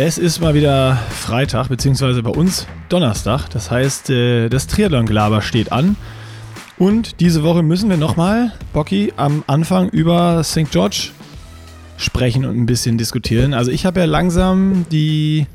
Es ist mal wieder Freitag, beziehungsweise bei uns Donnerstag. Das heißt, äh, das Triathlon-Gelaber steht an. Und diese Woche müssen wir nochmal, Bocky, am Anfang über St. George sprechen und ein bisschen diskutieren. Also ich habe ja langsam die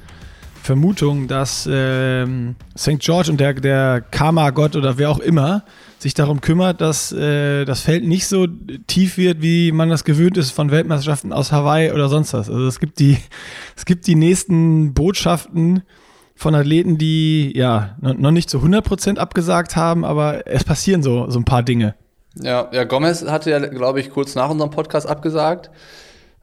Vermutung, dass ähm, St. George und der, der Karma-Gott oder wer auch immer sich darum kümmert, dass äh, das Feld nicht so tief wird, wie man das gewöhnt ist von Weltmeisterschaften aus Hawaii oder sonst was. Also es gibt die, es gibt die nächsten Botschaften von Athleten, die ja noch nicht zu 100% abgesagt haben, aber es passieren so, so ein paar Dinge. Ja, ja, Gomez hatte ja, glaube ich, kurz nach unserem Podcast abgesagt.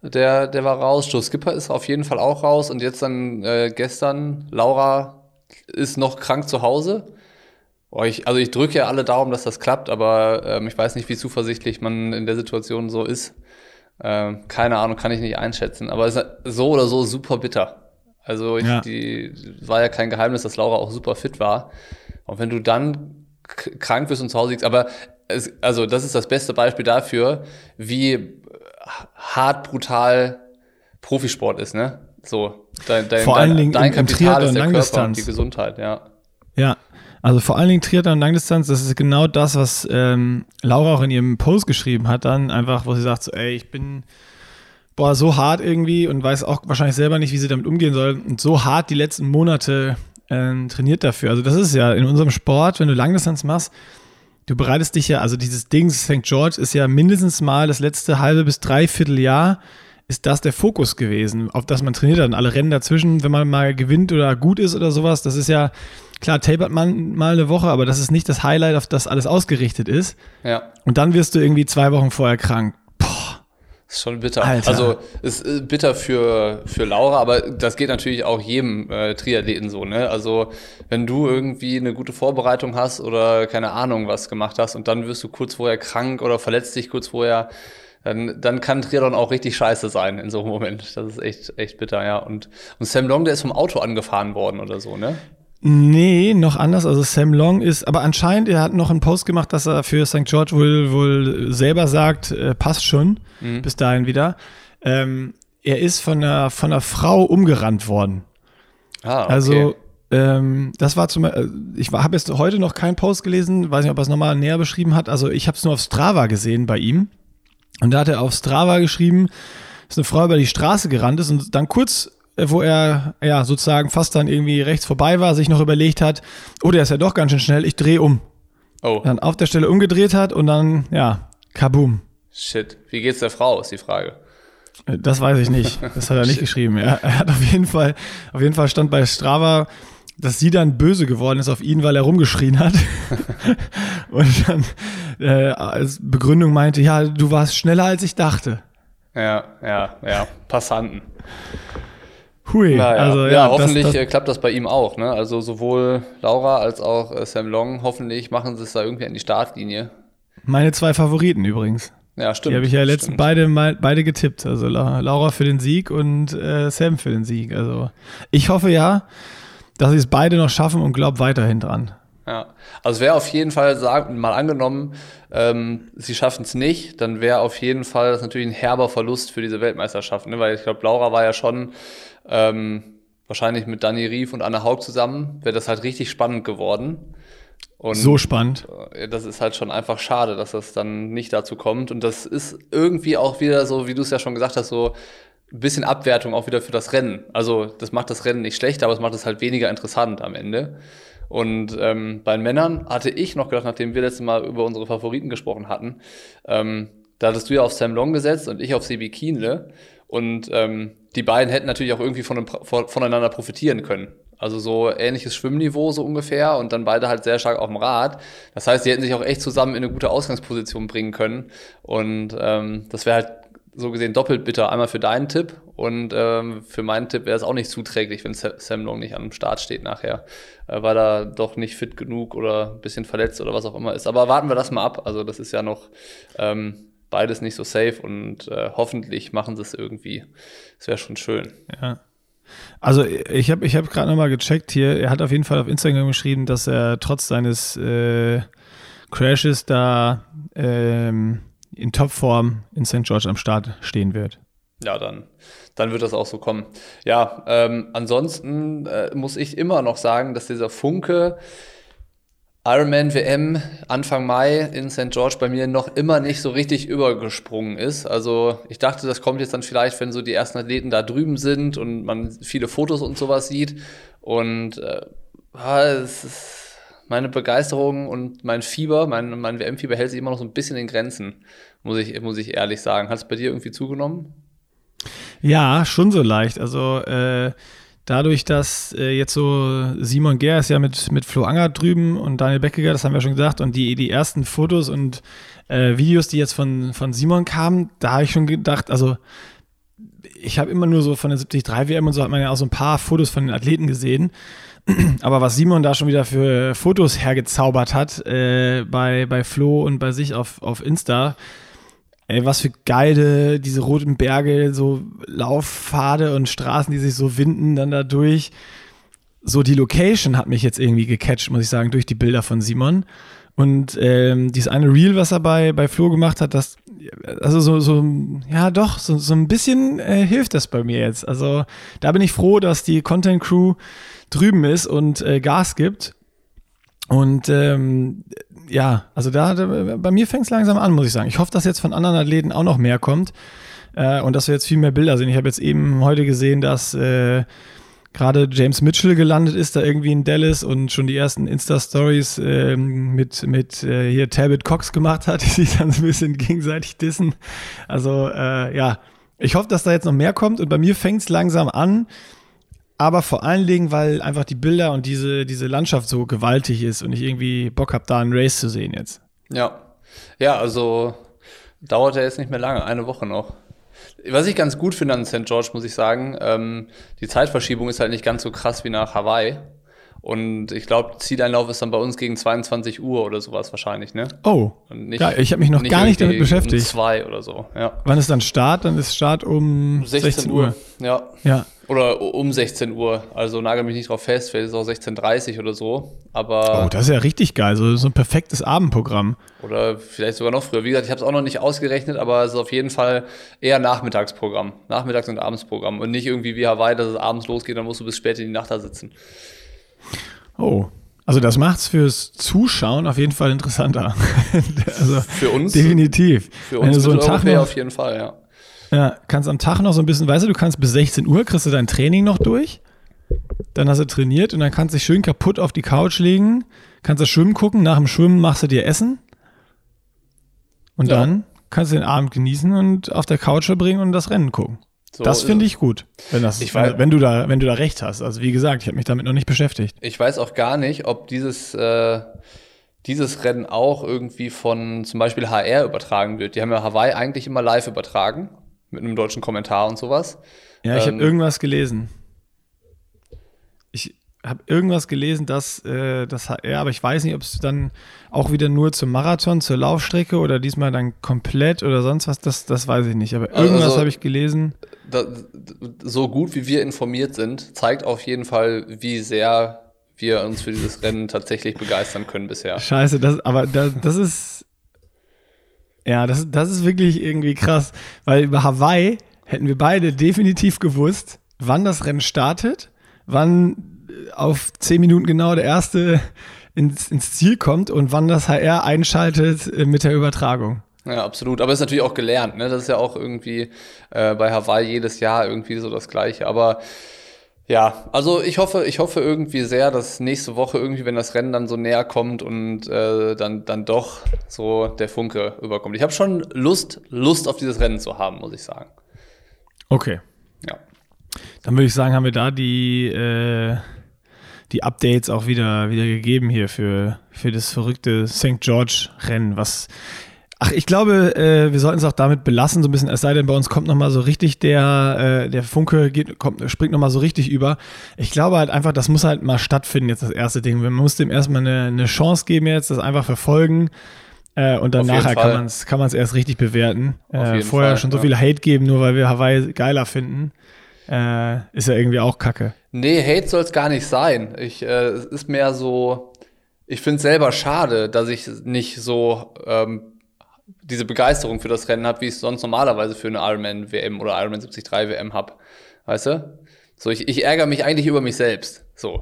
Der, der war raus. Joe Skipper ist auf jeden Fall auch raus. Und jetzt dann äh, gestern, Laura ist noch krank zu Hause. Boah, ich, also ich drücke ja alle Daumen, dass das klappt, aber ähm, ich weiß nicht, wie zuversichtlich man in der Situation so ist. Ähm, keine Ahnung, kann ich nicht einschätzen. Aber es ist so oder so super bitter. Also ich, ja. die war ja kein Geheimnis, dass Laura auch super fit war. Und wenn du dann krank bist und zu Hause liegst, aber es, also das ist das beste Beispiel dafür, wie hart brutal Profisport ist, ne? So, dein, dein, Vor allen Dingen dein Kapital ist der Körper und die Gesundheit, ja. Ja, also vor allen Dingen Triathlon und Langdistanz, das ist genau das, was ähm, Laura auch in ihrem Post geschrieben hat, dann einfach, wo sie sagt, so, ey, ich bin boah, so hart irgendwie und weiß auch wahrscheinlich selber nicht, wie sie damit umgehen soll und so hart die letzten Monate äh, trainiert dafür. Also das ist ja in unserem Sport, wenn du Langdistanz machst, du bereitest dich ja, also dieses Ding St. George ist ja mindestens mal das letzte halbe bis dreiviertel Jahr ist das der Fokus gewesen, auf das man trainiert hat und alle Rennen dazwischen, wenn man mal gewinnt oder gut ist oder sowas, das ist ja Klar, tapert man mal eine Woche, aber das ist nicht das Highlight, auf das alles ausgerichtet ist. Ja. Und dann wirst du irgendwie zwei Wochen vorher krank. Boah. ist schon bitter. Alter. Also ist äh, bitter für, für Laura, aber das geht natürlich auch jedem äh, Triathleten so, ne? Also wenn du irgendwie eine gute Vorbereitung hast oder keine Ahnung was gemacht hast und dann wirst du kurz vorher krank oder verletzt dich kurz vorher, dann, dann kann Triathlon auch richtig scheiße sein in so einem Moment. Das ist echt, echt bitter, ja. Und, und Sam Long, der ist vom Auto angefahren worden oder so, ne? Nee, noch anders. Also Sam Long ist, aber anscheinend, er hat noch einen Post gemacht, dass er für St. George wohl, wohl selber sagt, äh, passt schon, mhm. bis dahin wieder. Ähm, er ist von einer, von einer Frau umgerannt worden. Ah, okay. Also, ähm, das war zum äh, ich habe jetzt heute noch keinen Post gelesen, weiß nicht, ob er es nochmal näher beschrieben hat. Also, ich habe es nur auf Strava gesehen bei ihm. Und da hat er auf Strava geschrieben, dass eine Frau über die Straße gerannt ist und dann kurz wo er ja sozusagen fast dann irgendwie rechts vorbei war, sich noch überlegt hat, oh, der ist ja doch ganz schön schnell, ich drehe um. Oh. Dann auf der Stelle umgedreht hat und dann, ja, kaboom. Shit. Wie geht's der Frau, ist die Frage. Äh, das weiß ich nicht. Das hat er nicht geschrieben. Er, er, hat auf jeden Fall, auf jeden Fall stand bei Strava, dass sie dann böse geworden ist auf ihn, weil er rumgeschrien hat. und dann äh, als Begründung meinte, ja, du warst schneller als ich dachte. Ja, ja, ja. Passanten. Hui, naja. also ja, ja hoffentlich das, das klappt das bei ihm auch. Ne? Also sowohl Laura als auch äh, Sam Long, hoffentlich machen sie es da irgendwie an die Startlinie. Meine zwei Favoriten übrigens. Ja, stimmt. Die habe ich ja letztens beide, beide getippt. Also Laura für den Sieg und äh, Sam für den Sieg. Also ich hoffe ja, dass sie es beide noch schaffen und glaube weiterhin dran. Ja, also wäre auf jeden Fall, sagen, mal angenommen, ähm, sie schaffen es nicht, dann wäre auf jeden Fall das natürlich ein herber Verlust für diese Weltmeisterschaft, ne? weil ich glaube, Laura war ja schon ähm, wahrscheinlich mit Dani Rief und Anna Haug zusammen, wäre das halt richtig spannend geworden. Und so spannend. Äh, das ist halt schon einfach schade, dass das dann nicht dazu kommt. Und das ist irgendwie auch wieder so, wie du es ja schon gesagt hast, so ein bisschen Abwertung auch wieder für das Rennen. Also das macht das Rennen nicht schlechter, aber es macht es halt weniger interessant am Ende. Und ähm, bei den Männern hatte ich noch gedacht, nachdem wir letztes Mal über unsere Favoriten gesprochen hatten, ähm, da hattest du ja auf Sam Long gesetzt und ich auf Sebi Kienle. Und ähm, die beiden hätten natürlich auch irgendwie von, voneinander profitieren können. Also so ähnliches Schwimmniveau so ungefähr und dann beide halt sehr stark auf dem Rad. Das heißt, die hätten sich auch echt zusammen in eine gute Ausgangsposition bringen können. Und ähm, das wäre halt so gesehen doppelt bitter. Einmal für deinen Tipp und ähm, für meinen Tipp wäre es auch nicht zuträglich, wenn Sam Long nicht am Start steht nachher, äh, weil er doch nicht fit genug oder ein bisschen verletzt oder was auch immer ist. Aber warten wir das mal ab. Also das ist ja noch ähm, beides nicht so safe und äh, hoffentlich machen sie es irgendwie. Das wäre schon schön. Ja. Also ich habe ich hab gerade nochmal gecheckt hier, er hat auf jeden Fall auf Instagram geschrieben, dass er trotz seines äh, Crashes da ähm, in Topform in St. George am Start stehen wird. Ja, dann, dann wird das auch so kommen. Ja, ähm, ansonsten äh, muss ich immer noch sagen, dass dieser Funke Ironman WM Anfang Mai in St. George bei mir noch immer nicht so richtig übergesprungen ist. Also ich dachte, das kommt jetzt dann vielleicht, wenn so die ersten Athleten da drüben sind und man viele Fotos und sowas sieht. Und äh, es ist meine Begeisterung und mein Fieber, mein, mein WM-Fieber hält sich immer noch so ein bisschen in Grenzen, muss ich, muss ich ehrlich sagen. Hat es bei dir irgendwie zugenommen? Ja, schon so leicht. Also äh, dadurch, dass äh, jetzt so Simon Ger ist ja mit, mit Flo Anger drüben und Daniel Beckiger, das haben wir schon gesagt, und die, die ersten Fotos und äh, Videos, die jetzt von, von Simon kamen, da habe ich schon gedacht, also ich habe immer nur so von der 73 WM und so hat man ja auch so ein paar Fotos von den Athleten gesehen. Aber was Simon da schon wieder für Fotos hergezaubert hat äh, bei, bei Flo und bei sich auf, auf Insta, Ey, was für geile, diese roten Berge, so Laufpfade und Straßen, die sich so winden dann da durch. So die Location hat mich jetzt irgendwie gecatcht, muss ich sagen, durch die Bilder von Simon. Und ähm, dieses eine Reel, was er bei, bei Flo gemacht hat, das, also so, so ja doch, so, so ein bisschen äh, hilft das bei mir jetzt. Also da bin ich froh, dass die Content Crew drüben ist und äh, Gas gibt. Und ähm, ja, also da, da bei mir fängt es langsam an, muss ich sagen. Ich hoffe, dass jetzt von anderen Athleten auch noch mehr kommt äh, und dass wir jetzt viel mehr Bilder sehen. Ich habe jetzt eben heute gesehen, dass äh, gerade James Mitchell gelandet ist, da irgendwie in Dallas und schon die ersten Insta-Stories äh, mit, mit äh, hier Talbot Cox gemacht hat, die sich dann so ein bisschen gegenseitig dissen. Also äh, ja, ich hoffe, dass da jetzt noch mehr kommt und bei mir fängt es langsam an aber vor allen Dingen, weil einfach die Bilder und diese, diese Landschaft so gewaltig ist und ich irgendwie Bock habe, da einen Race zu sehen jetzt. Ja. Ja, also dauert ja jetzt nicht mehr lange, eine Woche noch. Was ich ganz gut finde an St. George, muss ich sagen, ähm, die Zeitverschiebung ist halt nicht ganz so krass wie nach Hawaii. Und ich glaube, Zieleinlauf ist dann bei uns gegen 22 Uhr oder sowas wahrscheinlich, ne? Oh, nicht, ja, ich habe mich noch nicht gar nicht damit beschäftigt. Um zwei oder so, ja. Wann ist dann Start? Dann ist Start um 16, 16 Uhr. Uhr. Ja. Ja. Oder um 16 Uhr. Also nagel mich nicht drauf fest, vielleicht ist es auch 16.30 Uhr oder so. Aber oh, das ist ja richtig geil. So, so ein perfektes Abendprogramm. Oder vielleicht sogar noch früher. Wie gesagt, ich habe es auch noch nicht ausgerechnet, aber es ist auf jeden Fall eher Nachmittagsprogramm. Nachmittags- und Abendsprogramm. Und nicht irgendwie wie Hawaii, dass es abends losgeht, dann musst du bis spät in die Nacht da sitzen. Oh, also das macht es fürs Zuschauen auf jeden Fall interessanter. also für uns definitiv. Für uns so einen Tag noch, auf jeden Fall, ja. Ja, kannst am Tag noch so ein bisschen, weißt du, du kannst bis 16 Uhr, kriegst du dein Training noch durch. Dann hast du trainiert und dann kannst du dich schön kaputt auf die Couch legen, kannst du schwimmen gucken, nach dem Schwimmen machst du dir Essen. Und ja. dann kannst du den Abend genießen und auf der Couch verbringen und das Rennen gucken. So das finde ich gut, wenn, das, ich weiß, wenn, du da, wenn du da recht hast. Also wie gesagt, ich habe mich damit noch nicht beschäftigt. Ich weiß auch gar nicht, ob dieses, äh, dieses Rennen auch irgendwie von zum Beispiel HR übertragen wird. Die haben ja Hawaii eigentlich immer live übertragen mit einem deutschen Kommentar und sowas. Ja, ich ähm, habe irgendwas gelesen. Ich habe irgendwas gelesen, dass äh, das HR, aber ich weiß nicht, ob es dann auch wieder nur zum Marathon, zur Laufstrecke oder diesmal dann komplett oder sonst was, das, das weiß ich nicht. Aber irgendwas also, habe ich gelesen. Da, so gut wie wir informiert sind, zeigt auf jeden Fall, wie sehr wir uns für dieses Rennen tatsächlich begeistern können bisher. Scheiße, das, aber das, das ist ja, das, das ist wirklich irgendwie krass, weil über Hawaii hätten wir beide definitiv gewusst, wann das Rennen startet, wann äh, auf zehn Minuten genau der erste ins, ins Ziel kommt und wann das HR einschaltet äh, mit der Übertragung. Ja, absolut. Aber es ist natürlich auch gelernt, ne? Das ist ja auch irgendwie äh, bei Hawaii jedes Jahr irgendwie so das Gleiche. Aber ja, also ich hoffe, ich hoffe irgendwie sehr, dass nächste Woche irgendwie, wenn das Rennen dann so näher kommt und äh, dann, dann doch so der Funke überkommt. Ich habe schon Lust, Lust auf dieses Rennen zu haben, muss ich sagen. Okay. Ja. Dann würde ich sagen, haben wir da die, äh, die Updates auch wieder, wieder gegeben hier für, für das verrückte St. George-Rennen, was Ach, ich glaube, äh, wir sollten es auch damit belassen, so ein bisschen, es sei denn, bei uns kommt nochmal so richtig der, äh, der Funke geht, kommt, springt nochmal so richtig über. Ich glaube halt einfach, das muss halt mal stattfinden, jetzt das erste Ding. Man muss dem erstmal eine, eine Chance geben jetzt, das einfach verfolgen. Äh, und dann nachher kann man es kann man's erst richtig bewerten. Äh, vorher Fall, schon so viel Hate geben, nur weil wir Hawaii geiler finden. Äh, ist ja irgendwie auch kacke. Nee, Hate soll es gar nicht sein. Ich, äh, es ist mehr so, ich finde es selber schade, dass ich nicht so ähm, diese Begeisterung für das Rennen habe, wie ich es sonst normalerweise für eine Ironman WM oder Ironman 73 WM habe. Weißt du? So, ich, ich ärgere mich eigentlich über mich selbst. So.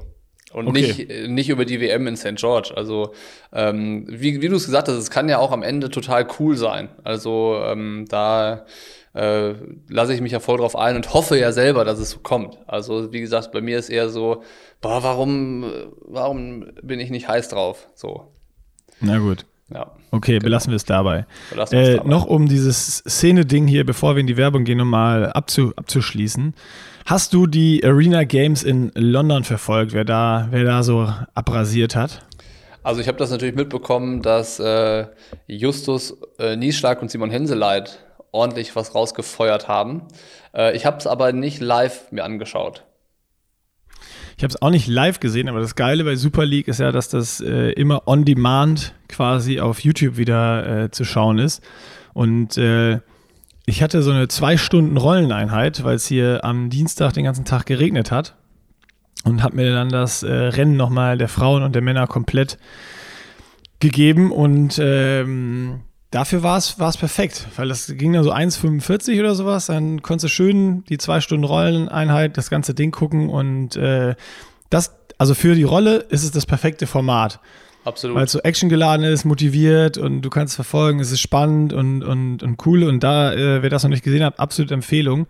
Und Okay. nicht, äh, nicht über die WM in St. George. Also, ähm, wie, wie du es gesagt hast, es kann ja auch am Ende total cool sein. Also, ähm, da äh, lasse ich mich ja voll drauf ein und hoffe ja selber, dass es so kommt. Also, wie gesagt, bei mir ist eher so, boah, warum, äh, warum bin ich nicht heiß drauf? So, Na gut. Ja. Okay, belassen wir es dabei. Belassen Äh, dabei. noch um dieses Szene-Ding hier, bevor wir in die Werbung gehen, nochmal abzu, abzuschließen. Hast du die Arena Games in London verfolgt, wer da, wer da so abrasiert hat? Also ich habe das natürlich mitbekommen, dass äh, Justus äh, Nieschlag und Simon Henseleit ordentlich was rausgefeuert haben. Äh, ich habe es aber nicht live mir angeschaut. Ich habe es auch nicht live gesehen, aber das Geile bei Super League ist ja, dass das äh, immer on demand quasi auf YouTube wieder äh, zu schauen ist. Und äh, ich hatte so eine zwei Stunden Rolleneinheit, weil es hier am Dienstag den ganzen Tag geregnet hat. Und habe mir dann das äh, Rennen nochmal der Frauen und der Männer komplett gegeben. Und ähm, dafür war es war es perfekt, weil das ging dann so 1,45 oder sowas. Dann konntest du schön die zwei Stunden Rolleneinheit, das ganze Ding gucken. Und äh, das, also für die Rolle ist es das perfekte Format Absolut. weil es so actiongeladen ist, motiviert und du kannst verfolgen, es ist spannend und, und, und cool. Und da, äh, wer das noch nicht gesehen hat, absolute Empfehlung.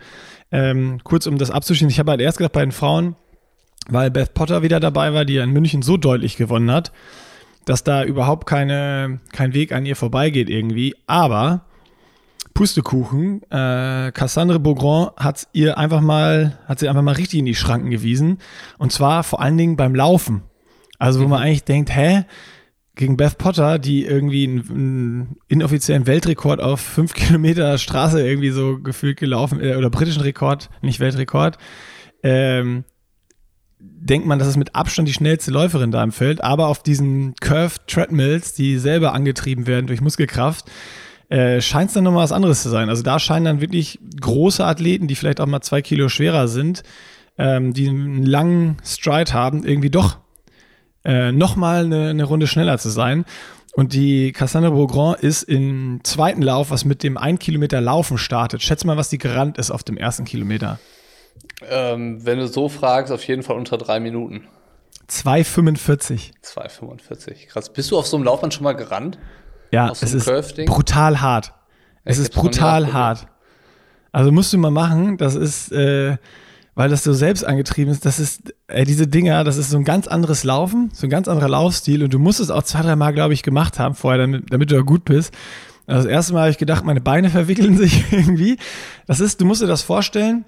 Ähm, kurz um das abzuschließen, ich habe halt erst gedacht bei den Frauen, weil Beth Potter wieder dabei war, die ja in München so deutlich gewonnen hat, dass da überhaupt keine, kein Weg an ihr vorbeigeht irgendwie. Aber Pustekuchen, äh, Cassandre Beaugrand hat ihr einfach mal, hat sie einfach mal richtig in die Schranken gewiesen. Und zwar vor allen Dingen beim Laufen. Also wo man eigentlich denkt, hä? Gegen Beth Potter, die irgendwie einen, einen inoffiziellen Weltrekord auf fünf Kilometer Straße irgendwie so gefühlt gelaufen, äh, oder britischen Rekord, nicht Weltrekord, ähm, denkt man, das ist mit Abstand die schnellste Läuferin da im Feld, aber auf diesen Curved Treadmills, die selber angetrieben werden durch Muskelkraft, äh, scheint es dann nochmal was anderes zu sein. Also da scheinen dann wirklich große Athleten, die vielleicht auch mal zwei Kilo schwerer sind, ähm, die einen langen Stride haben, irgendwie doch äh, nochmal eine, eine Runde schneller zu sein. Und die Cassandra Beaugrand ist im zweiten Lauf, was mit dem 1 Kilometer Laufen startet. Schätz mal, was die gerannt ist auf dem ersten Kilometer. Ähm, wenn du so fragst, auf jeden Fall unter drei Minuten. 2,45. 2,45. Krass. Bist du auf so einem Laufband schon mal gerannt? Ja, so es ist brutal hart. Es Ich ist brutal hart. Also musst du mal machen, das ist, äh, weil das so selbst angetrieben ist, das ist, äh, diese Dinger, das ist so ein ganz anderes Laufen, so ein ganz anderer Laufstil und du musst es auch zwei, drei Mal, glaube ich, gemacht haben vorher, damit, damit du da gut bist. Also das erste Mal habe ich gedacht, meine Beine verwickeln sich irgendwie. Das ist, du musst dir das vorstellen,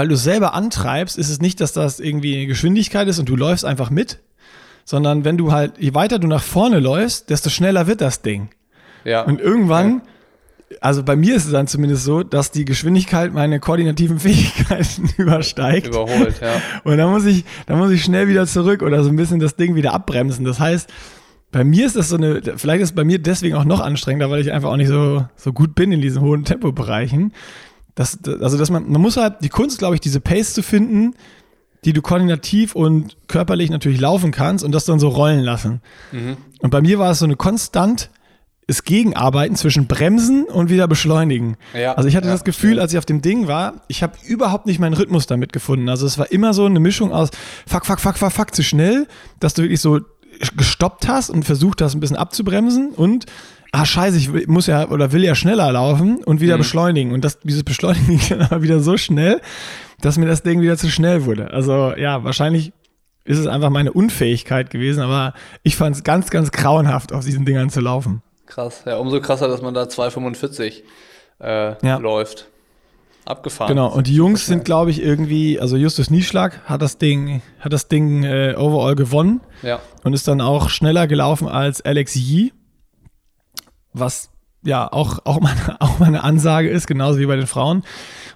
weil du es selber antreibst, ist es nicht, dass das irgendwie eine Geschwindigkeit ist und du läufst einfach mit, sondern wenn du halt, je weiter du nach vorne läufst, desto schneller wird das Ding. Ja. Und irgendwann, also bei mir ist es dann zumindest so, dass die Geschwindigkeit meine koordinativen Fähigkeiten übersteigt. Überholt, ja. Und dann muss ich, dann muss ich schnell wieder zurück oder so ein bisschen das Ding wieder abbremsen. Das heißt, bei mir ist das so eine, vielleicht ist es bei mir deswegen auch noch anstrengender, weil ich einfach auch nicht so, so gut bin in diesen hohen Tempobereichen. Das, also, dass man, man muss halt, die Kunst, glaube ich, diese Pace zu finden, die du koordinativ und körperlich natürlich laufen kannst und das dann so rollen lassen. Mhm. Und bei mir war es so eine konstant das Gegenarbeiten zwischen Bremsen und wieder beschleunigen. Ja, also ich hatte ja, das Gefühl, als ich auf dem Ding war, ich habe überhaupt nicht meinen Rhythmus damit gefunden. Also es war immer so eine Mischung aus fuck, fuck, fuck, fuck, fuck zu schnell, dass du wirklich so gestoppt hast und versucht hast, ein bisschen abzubremsen und ah scheiße, ich muss ja oder will ja schneller laufen und wieder beschleunigen. Und das, dieses Beschleunigen ging dann aber wieder so schnell, dass mir das Ding wieder zu schnell wurde. Also ja, wahrscheinlich ist es einfach meine Unfähigkeit gewesen, aber ich fand es ganz, ganz grauenhaft, auf diesen Dingern zu laufen. Krass. Ja, umso krasser, dass man da 2,45 äh, Ja. läuft. Abgefahren. Genau, und die Jungs sind, glaube ich, irgendwie, also Justus Nieschlag hat das Ding, hat das Ding äh, overall gewonnen Ja. und ist dann auch schneller gelaufen als Alex Yee, was ja auch, auch, mal, auch mal eine Ansage ist, genauso wie bei den Frauen.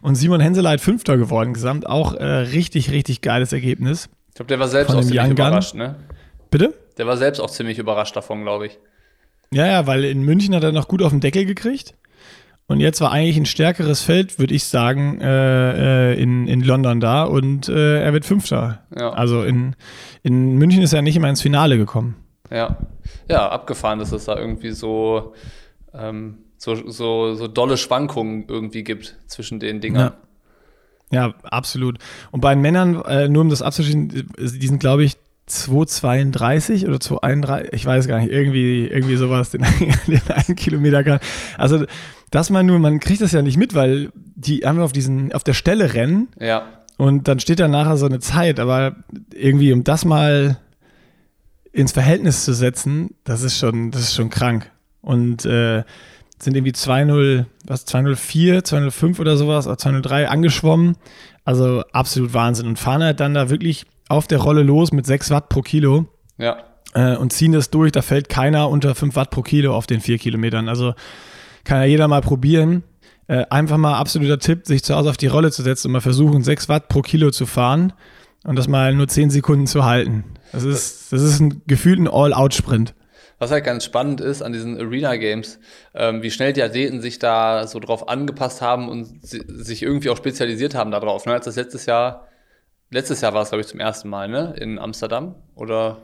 Und Simon Henseleit Fünfter geworden, gesamt auch äh, richtig, richtig geiles Ergebnis. Ich glaube, der war selbst auch ziemlich Young überrascht, ne? Bitte? Der war selbst auch ziemlich überrascht davon, glaube ich. Ja, ja, weil in München hat er noch gut auf den Deckel gekriegt. Und jetzt war eigentlich ein stärkeres Feld, würde ich sagen, äh, äh, in, in London da und äh, er wird Fünfter. Ja. Also in, in München ist er nicht immer ins Finale gekommen. Ja. Ja, abgefahren, dass es da irgendwie so ähm, so, so, so dolle Schwankungen irgendwie gibt zwischen den Dingern. Ja. ja absolut. Und bei den Männern, äh, nur um das abzuschließen, die sind, glaube ich, 2,32 oder 2,31, ich weiß gar nicht, irgendwie, irgendwie sowas, den, den einen Kilometer kann. Also, dass man nur, man kriegt das ja nicht mit, weil die einfach auf diesen, auf der Stelle rennen. Ja. Und dann steht da nachher so eine Zeit, aber irgendwie, um das mal ins Verhältnis zu setzen, das ist schon, das ist schon krank. Und äh, sind irgendwie 2-0, was, 204, 205 oder sowas, oder 203 angeschwommen. Also absolut Wahnsinn. Und fahren halt dann da wirklich auf der Rolle los mit 6 Watt pro Kilo. Ja. Äh, und ziehen das durch. Da fällt keiner unter 5 Watt pro Kilo auf den 4 Kilometern. Also kann ja jeder mal probieren. Äh, einfach mal absoluter Tipp, sich zu Hause auf die Rolle zu setzen und mal versuchen, 6 Watt pro Kilo zu fahren und das mal nur 10 Sekunden zu halten. Das ist, das ist ein gefühlten All-Out-Sprint. Was halt ganz spannend ist an diesen Arena Games, ähm, wie schnell die Athleten sich da so drauf angepasst haben und si sich irgendwie auch spezialisiert haben darauf. Ne? Als das letztes Jahr, letztes Jahr war es, glaube ich, zum ersten Mal, ne? In Amsterdam oder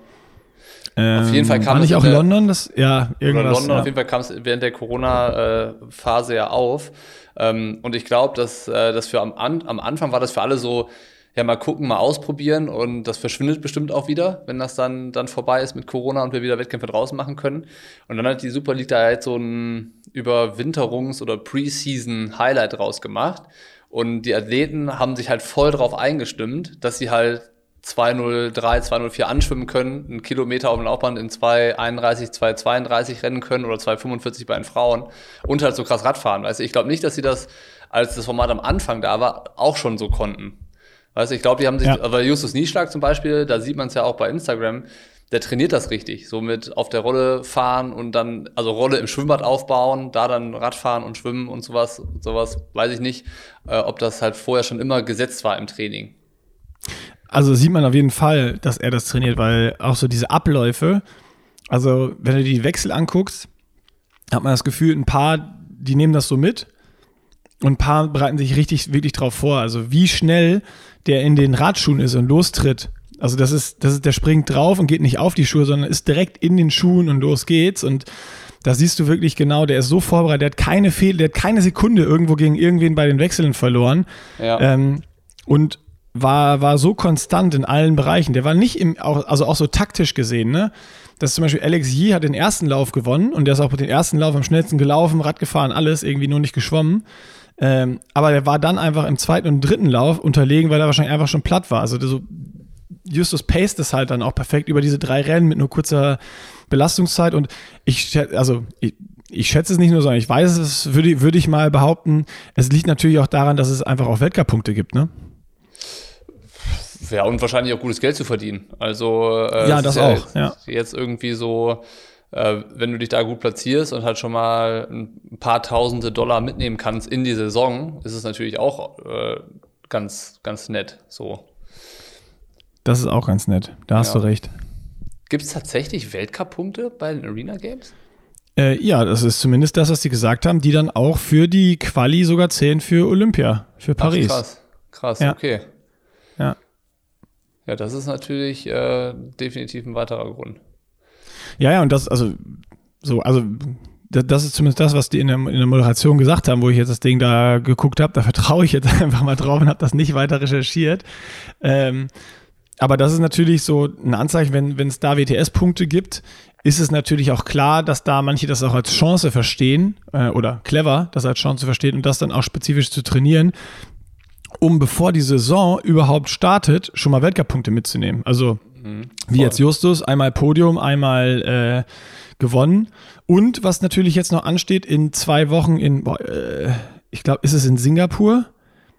ähm, auf jeden Fall kam war nicht auch der, London, das ja irgendwas. London, ja. auf jeden Fall kam es während der Corona-Phase ja auf. Ähm, und ich glaube, dass äh, das für am, am Anfang war das für alle so, ja, mal gucken, mal ausprobieren und das verschwindet bestimmt auch wieder, wenn das dann, dann vorbei ist mit Corona und wir wieder Wettkämpfe draußen machen können. Und dann hat die Super League da halt so ein Überwinterungs- oder Preseason-Highlight rausgemacht. Und die Athleten haben sich halt voll drauf eingestimmt, dass sie halt 203, 204 anschwimmen können, einen Kilometer auf dem Laufband in 231, 232 rennen können oder 245 bei den Frauen und halt so krass Radfahren. Du, ich glaube nicht, dass sie das, als das Format am Anfang da war, auch schon so konnten. Weißt du, ich glaube, die haben sich, ja. aber Justus Nieschlag zum Beispiel, da sieht man es ja auch bei Instagram, der trainiert das richtig. So mit auf der Rolle fahren und dann, also Rolle im Schwimmbad aufbauen, da dann Radfahren und Schwimmen und sowas, sowas, weiß ich nicht, äh, ob das halt vorher schon immer gesetzt war im Training. Also sieht man auf jeden Fall, dass er das trainiert, weil auch so diese Abläufe, also wenn du die Wechsel anguckst, hat man das Gefühl, ein paar, die nehmen das so mit und ein paar bereiten sich richtig, wirklich drauf vor. Also wie schnell der in den Radschuhen ist und lostritt. Also das ist, das ist, der springt drauf und geht nicht auf die Schuhe, sondern ist direkt in den Schuhen und los geht's. Und da siehst du wirklich genau, der ist so vorbereitet, der hat keine Fehler, der hat keine Sekunde irgendwo gegen irgendwen bei den Wechseln verloren. Ja. Ähm, und war, war so konstant in allen Bereichen. Der war nicht im, auch, also auch so taktisch gesehen, ne? Dass zum Beispiel Alex Yee hat den ersten Lauf gewonnen und der ist auch den ersten Lauf am schnellsten gelaufen, Rad gefahren, alles, irgendwie nur nicht geschwommen. Ähm, aber der war dann einfach im zweiten und dritten Lauf unterlegen, weil er wahrscheinlich einfach schon platt war. Also so, Justus paced es halt dann auch perfekt über diese drei Rennen mit nur kurzer Belastungszeit und ich, also ich, ich schätze es nicht nur, sondern ich weiß es, würde, würde ich mal behaupten, es liegt natürlich auch daran, dass es einfach auch Weltcup-Punkte gibt, ne? Ja, und wahrscheinlich auch gutes Geld zu verdienen. Also äh, ja, das auch. Jetzt, ja. jetzt irgendwie so, wenn du dich da gut platzierst und halt schon mal ein paar Tausende Dollar mitnehmen kannst in die Saison, ist es natürlich auch äh, ganz, ganz nett. So. Das ist auch ganz nett. Da hast ja. du recht. Gibt es tatsächlich Weltcup-Punkte bei den Arena Games? Äh, ja, das ist zumindest das, was sie gesagt haben, die dann auch für die Quali sogar zählen für Olympia, für Paris. Ach, krass, krass, ja. okay. Ja. Ja, das ist natürlich äh, definitiv ein weiterer Grund. Ja, ja, und das, also, so, also, das ist zumindest das, was die in der, in der Moderation gesagt haben, wo ich jetzt das Ding da geguckt habe. Da vertraue ich jetzt einfach mal drauf und habe das nicht weiter recherchiert. Ähm, aber das ist natürlich so ein Anzeichen, wenn es da WTS-Punkte gibt, ist es natürlich auch klar, dass da manche das auch als Chance verstehen äh, oder clever, das als Chance verstehen und das dann auch spezifisch zu trainieren, um bevor die Saison überhaupt startet, schon mal Weltcup-Punkte mitzunehmen. Also mhm, wie jetzt Justus, einmal Podium, einmal äh, gewonnen. Und was natürlich jetzt noch ansteht, in zwei Wochen in, boah, äh, ich glaube, ist es in Singapur?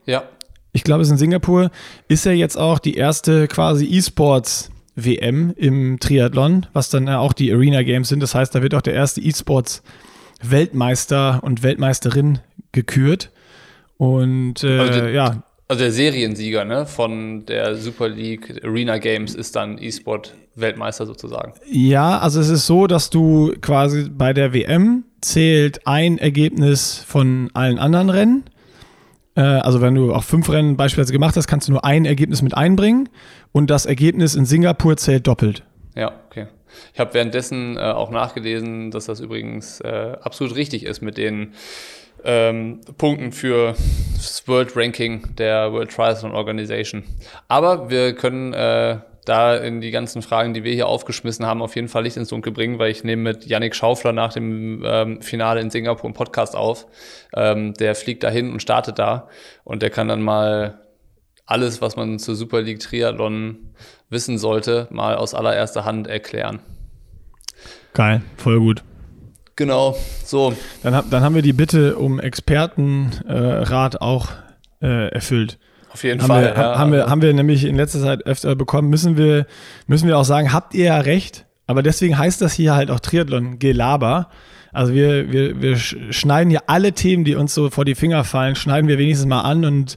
Ja. Ich glaube, es ist in Singapur, ist ja jetzt auch die erste quasi E-Sports WM im Triathlon, was dann auch die Arena Games sind. Das heißt, da wird auch der erste E-Sports Weltmeister und Weltmeisterin gekürt. Und äh, also der, ja. Also der Seriensieger ne, von der Super League Arena Games ist dann E-Sport Weltmeister sozusagen. Ja, also es ist so, dass du quasi bei der WM zählt ein Ergebnis von allen anderen Rennen. Äh, also wenn du auch fünf Rennen beispielsweise gemacht hast, kannst du nur ein Ergebnis mit einbringen und das Ergebnis in Singapur zählt doppelt. Ja, okay. Ich habe währenddessen äh, auch nachgelesen, dass das übrigens äh, absolut richtig ist mit den ähm, Punkten für das World Ranking der World Triathlon Organization. Aber wir können äh, da in die ganzen Fragen, die wir hier aufgeschmissen haben, auf jeden Fall Licht ins Dunkel bringen, weil ich nehme mit Yannick Schaufler nach dem ähm, Finale in Singapur einen Podcast auf. Ähm, der fliegt dahin und startet da und der kann dann mal alles, was man zur Super League Triathlon wissen sollte, mal aus allererster Hand erklären. Geil, voll gut. Genau, so. Dann, dann haben wir die Bitte um Expertenrat äh, auch äh, erfüllt. Auf jeden haben Fall. Wir, ja. haben, wir, haben wir nämlich in letzter Zeit öfter bekommen, müssen wir, müssen wir auch sagen, habt ihr ja recht, aber deswegen heißt das hier halt auch Triathlon-Gelaber. Also wir, wir, wir schneiden hier alle Themen, die uns so vor die Finger fallen, schneiden wir wenigstens mal an und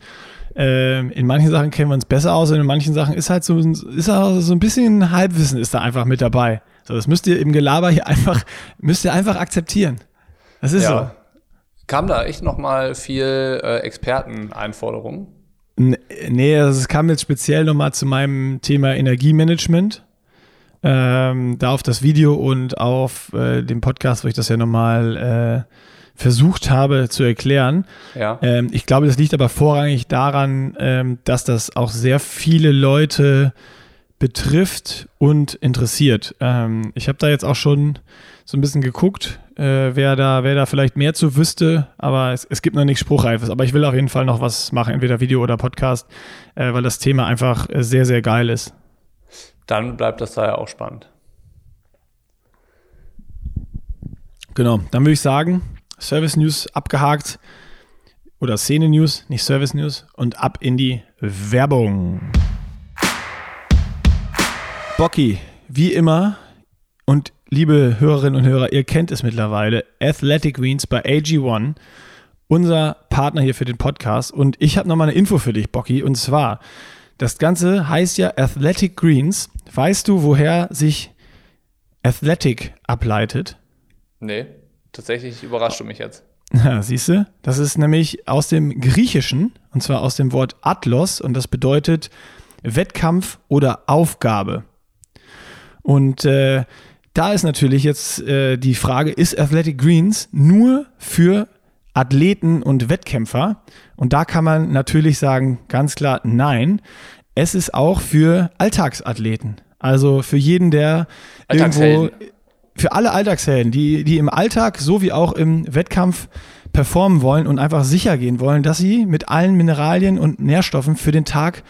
äh, in manchen Sachen kennen wir uns besser aus und in manchen Sachen ist halt so, ist auch so ein bisschen Halbwissen ist da einfach mit dabei. So, das müsst ihr im Gelaber hier einfach, müsst ihr einfach akzeptieren. Das ist ja. so. Kam da echt nochmal viel äh, Experteneinforderungen? Nee, also es kam jetzt speziell nochmal zu meinem Thema Energiemanagement. Ähm, da auf das Video und auf äh, dem Podcast, wo ich das ja nochmal äh, versucht habe zu erklären. Ja. Ähm, ich glaube, das liegt aber vorrangig daran, ähm, dass das auch sehr viele Leute betrifft und interessiert. Ähm, ich habe da jetzt auch schon so ein bisschen geguckt, äh, wer, da, wer da vielleicht mehr zu wüsste, aber es, es gibt noch nichts Spruchreifes. Aber ich will auf jeden Fall noch was machen, entweder Video oder Podcast, äh, weil das Thema einfach äh, sehr, sehr geil ist. Dann bleibt das da ja auch spannend. Genau, dann würde ich sagen, Service News abgehakt oder Szene News, nicht Service News und ab in die Werbung. Bocky, wie immer und liebe Hörerinnen und Hörer, ihr kennt es mittlerweile, Athletic Greens bei AG1, unser Partner hier für den Podcast. Und ich habe nochmal eine Info für dich, Bocky, und zwar, das Ganze heißt ja Athletic Greens. Weißt du, woher sich Athletic ableitet? Nee, tatsächlich überrascht du mich jetzt. Ja, siehst du? Das ist nämlich aus dem Griechischen, und zwar aus dem Wort Atlos, und das bedeutet Wettkampf oder Aufgabe. Und äh, da ist natürlich jetzt äh, die Frage, ist Athletic Greens nur für Athleten und Wettkämpfer? Und da kann man natürlich sagen, ganz klar, nein. Es ist auch für Alltagsathleten. Also für jeden, der irgendwo, für alle Alltagshelden, die, die im Alltag sowie auch im Wettkampf performen wollen und einfach sicher gehen wollen, dass sie mit allen Mineralien und Nährstoffen für den Tag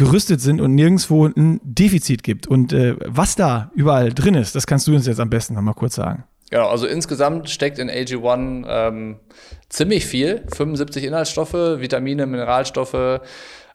gerüstet sind und nirgendwo ein Defizit gibt. Und äh, was da überall drin ist, das kannst du uns jetzt am besten nochmal kurz sagen. Genau, also insgesamt steckt in AG1 ähm, ziemlich viel. 75 Inhaltsstoffe, Vitamine, Mineralstoffe,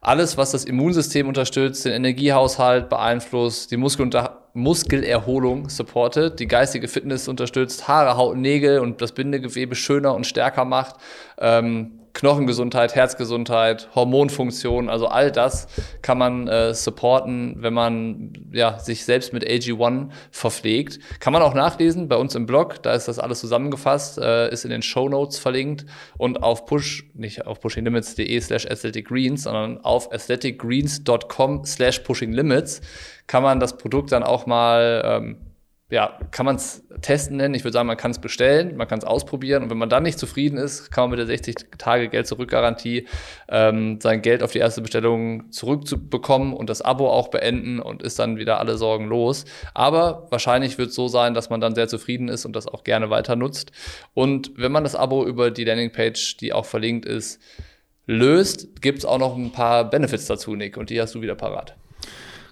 alles, was das Immunsystem unterstützt, den Energiehaushalt beeinflusst, die Muskel Muskelerholung supportet, die geistige Fitness unterstützt, Haare, Haut, Nägel und das Bindegewebe schöner und stärker macht. Ähm, Knochengesundheit, Herzgesundheit, Hormonfunktion, also all das kann man äh, supporten, wenn man ja, sich selbst mit AG1 verpflegt. Kann man auch nachlesen bei uns im Blog, da ist das alles zusammengefasst, äh, ist in den Show Notes verlinkt und auf push, nicht auf pushinglimits.de slash athleticgreens, sondern auf athleticgreens.com slash pushinglimits kann man das Produkt dann auch mal ähm, ja, kann man es testen nennen. Ich würde sagen, man kann es bestellen, man kann es ausprobieren und wenn man dann nicht zufrieden ist, kann man mit der 60 Tage Geld zurück Garantie ähm, sein Geld auf die erste Bestellung zurückzubekommen und das Abo auch beenden und ist dann wieder alle Sorgen los. Aber wahrscheinlich wird es so sein, dass man dann sehr zufrieden ist und das auch gerne weiter nutzt. Und wenn man das Abo über die Landingpage, die auch verlinkt ist, löst, gibt es auch noch ein paar Benefits dazu, Nick, und die hast du wieder parat.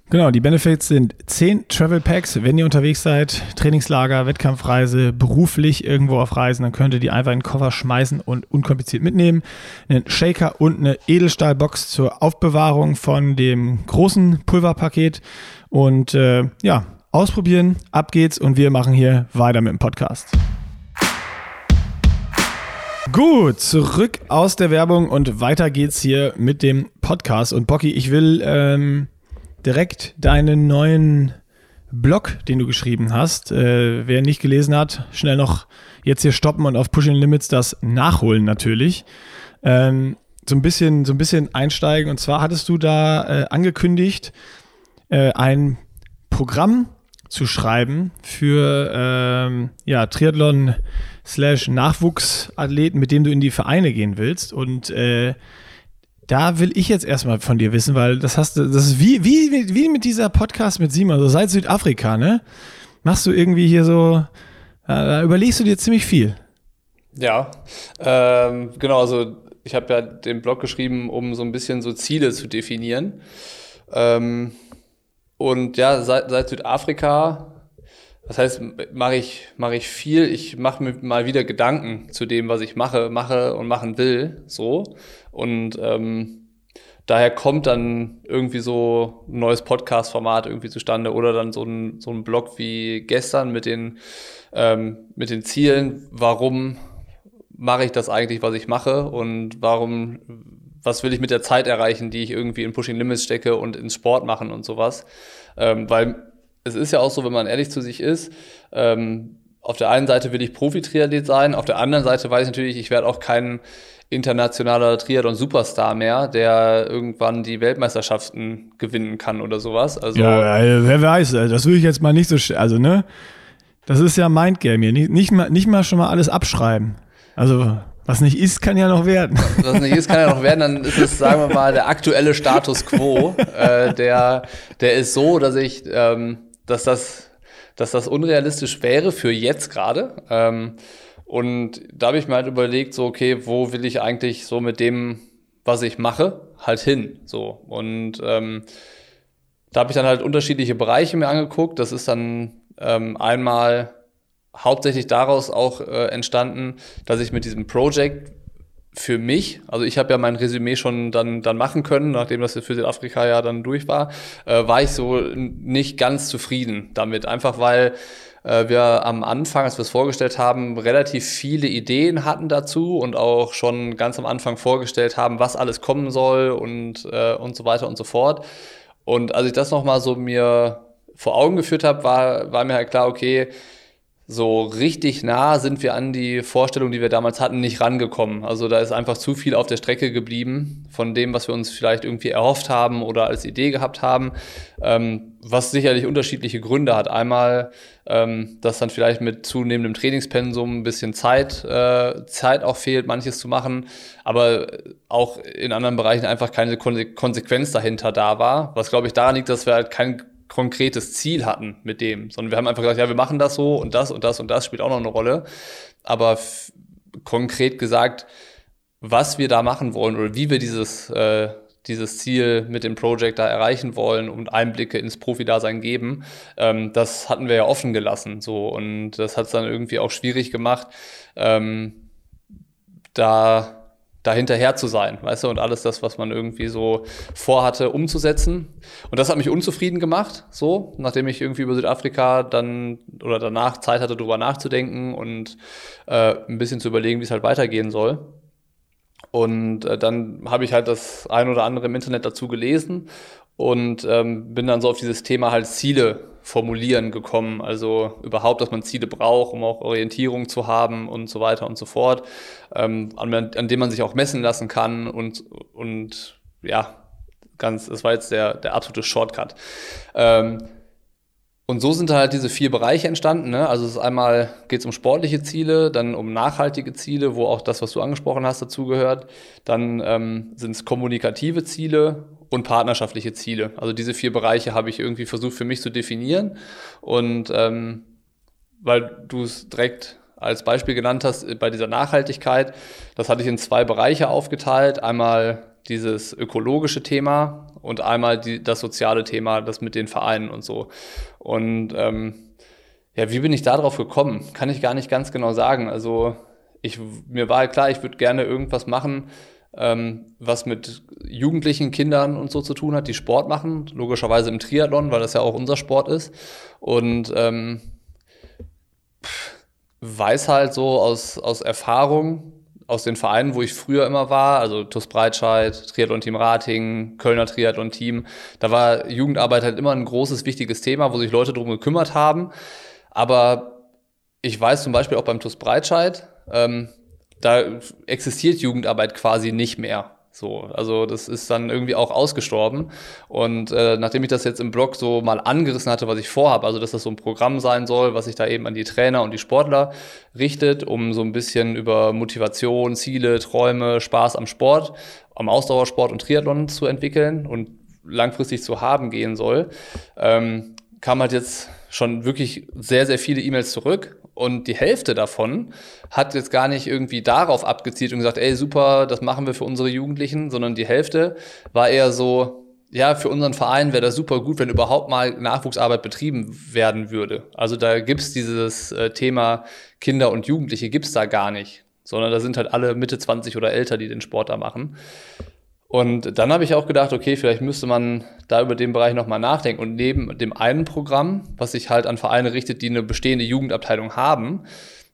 Genau, die Benefits sind 10 Travel Packs. Wenn ihr unterwegs seid, Trainingslager, Wettkampfreise, beruflich irgendwo auf Reisen, dann könnt ihr die einfach in den Koffer schmeißen und unkompliziert mitnehmen. Einen Shaker und eine Edelstahlbox zur Aufbewahrung von dem großen Pulverpaket. Und äh, ja, ausprobieren, ab geht's und wir machen hier weiter mit dem Podcast. Gut, zurück aus der Werbung und weiter geht's hier mit dem Podcast. Und Bocky, ich will ähm, direkt deinen neuen Blog, den du geschrieben hast. Äh, wer nicht gelesen hat, schnell noch jetzt hier stoppen und auf Pushing Limits das nachholen natürlich. Ähm, so ein bisschen, so ein bisschen einsteigen. Und zwar hattest du da äh, angekündigt, äh, ein Programm zu schreiben für ähm, ja, Triathlon slash Nachwuchsathleten, mit dem du in die Vereine gehen willst. Und äh, da will ich jetzt erstmal von dir wissen, weil das hast du, das ist wie, wie, wie mit dieser Podcast mit Simon, so seit Südafrika, ne? Machst du irgendwie hier so, da überlegst du dir ziemlich viel. Ja, ähm, genau, also ich habe ja den Blog geschrieben, um so ein bisschen so Ziele zu definieren. Ähm, und ja, seit, seit Südafrika, das heißt, mache ich, mache ich viel, ich mache mir mal wieder Gedanken zu dem, was ich mache, mache und machen will, so. Und ähm, daher kommt dann irgendwie so ein neues Podcast-Format irgendwie zustande oder dann so ein, so ein Blog wie gestern mit den, ähm, mit den Zielen, warum mache ich das eigentlich, was ich mache und warum, was will ich mit der Zeit erreichen, die ich irgendwie in Pushing Limits stecke und ins Sport machen und sowas. Ähm, weil es ist ja auch so, wenn man ehrlich zu sich ist, ähm, auf der einen Seite will ich Profi-Triathlet sein, auf der anderen Seite weiß ich natürlich, ich werde auch kein internationaler Triathlon-Superstar mehr, der irgendwann die Weltmeisterschaften gewinnen kann oder sowas. Also ja, wer weiß, das will ich jetzt mal nicht so, also ne, das ist ja Mindgame hier, nicht, nicht, mal, nicht mal schon mal alles abschreiben. Also, was nicht ist, kann ja noch werden. Was nicht ist, kann ja noch werden. Dann ist es, sagen wir mal, der aktuelle Status quo. Äh, der, der ist so, dass ich, ähm, dass das, dass das unrealistisch wäre für jetzt gerade. Ähm, und da habe ich mir halt überlegt, so, okay, wo will ich eigentlich so mit dem, was ich mache, halt hin? So. Und ähm, da habe ich dann halt unterschiedliche Bereiche mir angeguckt. Das ist dann ähm, einmal hauptsächlich daraus auch äh, entstanden, dass ich mit diesem Project für mich, also ich habe ja mein Resümee schon dann, dann machen können, nachdem das für Südafrika ja dann durch war, äh, war ich so nicht ganz zufrieden damit. Einfach weil äh, wir am Anfang, als wir es vorgestellt haben, relativ viele Ideen hatten dazu und auch schon ganz am Anfang vorgestellt haben, was alles kommen soll und, äh, und so weiter und so fort. Und als ich das nochmal so mir vor Augen geführt habe, war, war mir halt klar, okay, so richtig nah sind wir an die Vorstellung, die wir damals hatten, nicht rangekommen. Also da ist einfach zu viel auf der Strecke geblieben von dem, was wir uns vielleicht irgendwie erhofft haben oder als Idee gehabt haben, ähm, was sicherlich unterschiedliche Gründe hat. Einmal, ähm, dass dann vielleicht mit zunehmendem Trainingspensum ein bisschen Zeit, äh, Zeit auch fehlt, manches zu machen, aber auch in anderen Bereichen einfach keine Konsequenz dahinter da war, was glaube ich daran liegt, dass wir halt kein konkretes Ziel hatten mit dem, sondern wir haben einfach gesagt, ja, wir machen das so und das und das und das spielt auch noch eine Rolle. Aber konkret gesagt, was wir da machen wollen oder wie wir dieses, äh, dieses Ziel mit dem Project da erreichen wollen und Einblicke ins Profi-Dasein geben, ähm, das hatten wir ja offen gelassen. So und das hat es dann irgendwie auch schwierig gemacht, ähm, da da hinterher zu sein, weißt du, und alles das, was man irgendwie so vorhatte, umzusetzen. Und das hat mich unzufrieden gemacht, so, nachdem ich irgendwie über Südafrika dann oder danach Zeit hatte, darüber nachzudenken und äh, ein bisschen zu überlegen, wie es halt weitergehen soll. Und äh, dann habe ich halt das ein oder andere im Internet dazu gelesen und ähm, bin dann so auf dieses Thema halt Ziele formulieren gekommen. Also überhaupt, dass man Ziele braucht, um auch Orientierung zu haben und so weiter und so fort, ähm, an, an dem man sich auch messen lassen kann und, und ja, ganz, das war jetzt der, der absolute Shortcut. Ähm, und so sind halt diese vier Bereiche entstanden. Ne? Also es ist einmal geht es um sportliche Ziele, dann um nachhaltige Ziele, wo auch das, was du angesprochen hast, dazugehört. Dann ähm, sind es kommunikative Ziele und partnerschaftliche Ziele. Also diese vier Bereiche habe ich irgendwie versucht für mich zu definieren. Und ähm, weil du es direkt als Beispiel genannt hast, bei dieser Nachhaltigkeit, das hatte ich in zwei Bereiche aufgeteilt. Einmal dieses ökologische Thema und einmal die, das soziale Thema, das mit den Vereinen und so. Und ähm, ja, wie bin ich da drauf gekommen? Kann ich gar nicht ganz genau sagen. Also ich, mir war klar, ich würde gerne irgendwas machen, ähm, was mit jugendlichen Kindern und so zu tun hat, die Sport machen, logischerweise im Triathlon, weil das ja auch unser Sport ist. Und ähm, weiß halt so aus, aus Erfahrung, aus den Vereinen, wo ich früher immer war, also TUS Breitscheid, Triathlon-Team Rating, Kölner Triathlon-Team, da war Jugendarbeit halt immer ein großes, wichtiges Thema, wo sich Leute drum gekümmert haben. Aber ich weiß zum Beispiel auch beim TUS Breitscheid, ähm, da existiert Jugendarbeit quasi nicht mehr. So, also das ist dann irgendwie auch ausgestorben. Und äh, nachdem ich das jetzt im Blog so mal angerissen hatte, was ich vorhabe, also dass das so ein Programm sein soll, was sich da eben an die Trainer und die Sportler richtet, um so ein bisschen über Motivation, Ziele, Träume, Spaß am Sport, am Ausdauersport und Triathlon zu entwickeln und langfristig zu haben gehen soll, ähm, kam halt jetzt schon wirklich sehr, sehr viele E-Mails zurück und die Hälfte davon hat jetzt gar nicht irgendwie darauf abgezielt und gesagt, ey, super, das machen wir für unsere Jugendlichen, sondern die Hälfte war eher so, ja, für unseren Verein wäre das super gut, wenn überhaupt mal Nachwuchsarbeit betrieben werden würde. Also da gibt's dieses äh, Thema Kinder und Jugendliche gibt's da gar nicht, sondern da sind halt alle Mitte 20 oder älter, die den Sport da machen. Und dann habe ich auch gedacht, okay, vielleicht müsste man da über den Bereich nochmal nachdenken. Und neben dem einen Programm, was sich halt an Vereine richtet, die eine bestehende Jugendabteilung haben,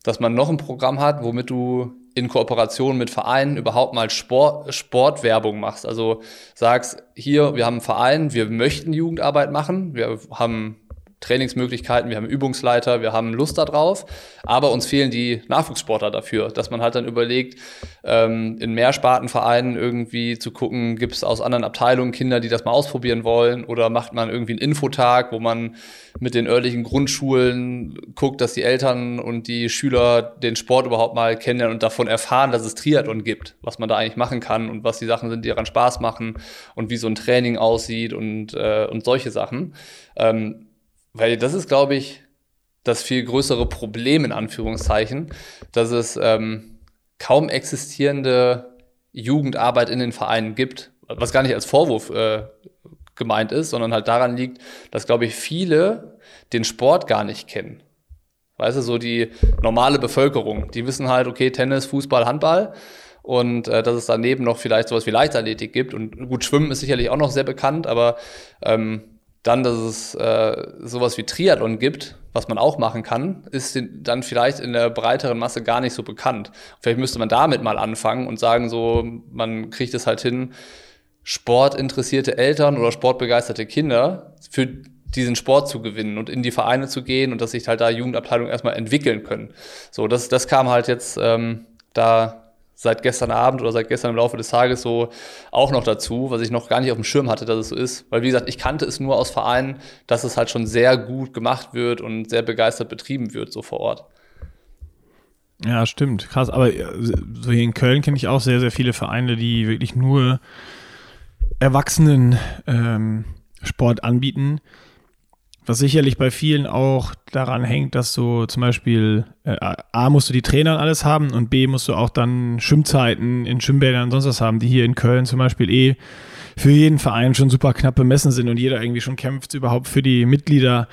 dass man noch ein Programm hat, womit du in Kooperation mit Vereinen überhaupt mal Sport, Sportwerbung machst. Also sagst, hier, wir haben einen Verein, wir möchten Jugendarbeit machen, wir haben Trainingsmöglichkeiten, wir haben Übungsleiter, wir haben Lust darauf, aber uns fehlen die Nachwuchssportler dafür, dass man halt dann überlegt, ähm, in Mehrspartenvereinen irgendwie zu gucken, gibt es aus anderen Abteilungen Kinder, die das mal ausprobieren wollen oder macht man irgendwie einen Infotag, wo man mit den örtlichen Grundschulen guckt, dass die Eltern und die Schüler den Sport überhaupt mal kennenlernen und davon erfahren, dass es Triathlon gibt, was man da eigentlich machen kann und was die Sachen sind, die daran Spaß machen und wie so ein Training aussieht und, äh, und solche Sachen. Ähm, weil das ist, glaube ich, das viel größere Problem in Anführungszeichen, dass es ähm, kaum existierende Jugendarbeit in den Vereinen gibt, was gar nicht als Vorwurf äh, gemeint ist, sondern halt daran liegt, dass, glaube ich, viele den Sport gar nicht kennen. Weißt du, so die normale Bevölkerung, die wissen halt, okay, Tennis, Fußball, Handball. Und äh, dass es daneben noch vielleicht sowas wie Leichtathletik gibt. Und gut, Schwimmen ist sicherlich auch noch sehr bekannt, aber ähm, dann, dass es äh, sowas wie Triathlon gibt, was man auch machen kann, ist dann vielleicht in der breiteren Masse gar nicht so bekannt. Vielleicht müsste man damit mal anfangen und sagen, so, man kriegt es halt hin, sportinteressierte Eltern oder sportbegeisterte Kinder für diesen Sport zu gewinnen und in die Vereine zu gehen und dass sich halt da Jugendabteilungen erstmal entwickeln können. So, das, das kam halt jetzt ähm, da seit gestern Abend oder seit gestern im Laufe des Tages so auch noch dazu, was ich noch gar nicht auf dem Schirm hatte, dass es so ist. Weil, wie gesagt, ich kannte es nur aus Vereinen, dass es halt schon sehr gut gemacht wird und sehr begeistert betrieben wird, so vor Ort. Ja, stimmt. Krass. Aber so hier in Köln kenne ich auch sehr, sehr viele Vereine, die wirklich nur Erwachsenen ähm, Sport anbieten. Was sicherlich bei vielen auch daran hängt, dass du zum Beispiel äh, A musst du die Trainer und alles haben und B musst du auch dann Schwimmzeiten in Schwimmbädern und sonst was haben, die hier in Köln zum Beispiel eh für jeden Verein schon super knapp bemessen sind und jeder irgendwie schon kämpft, überhaupt für die Mitglieder,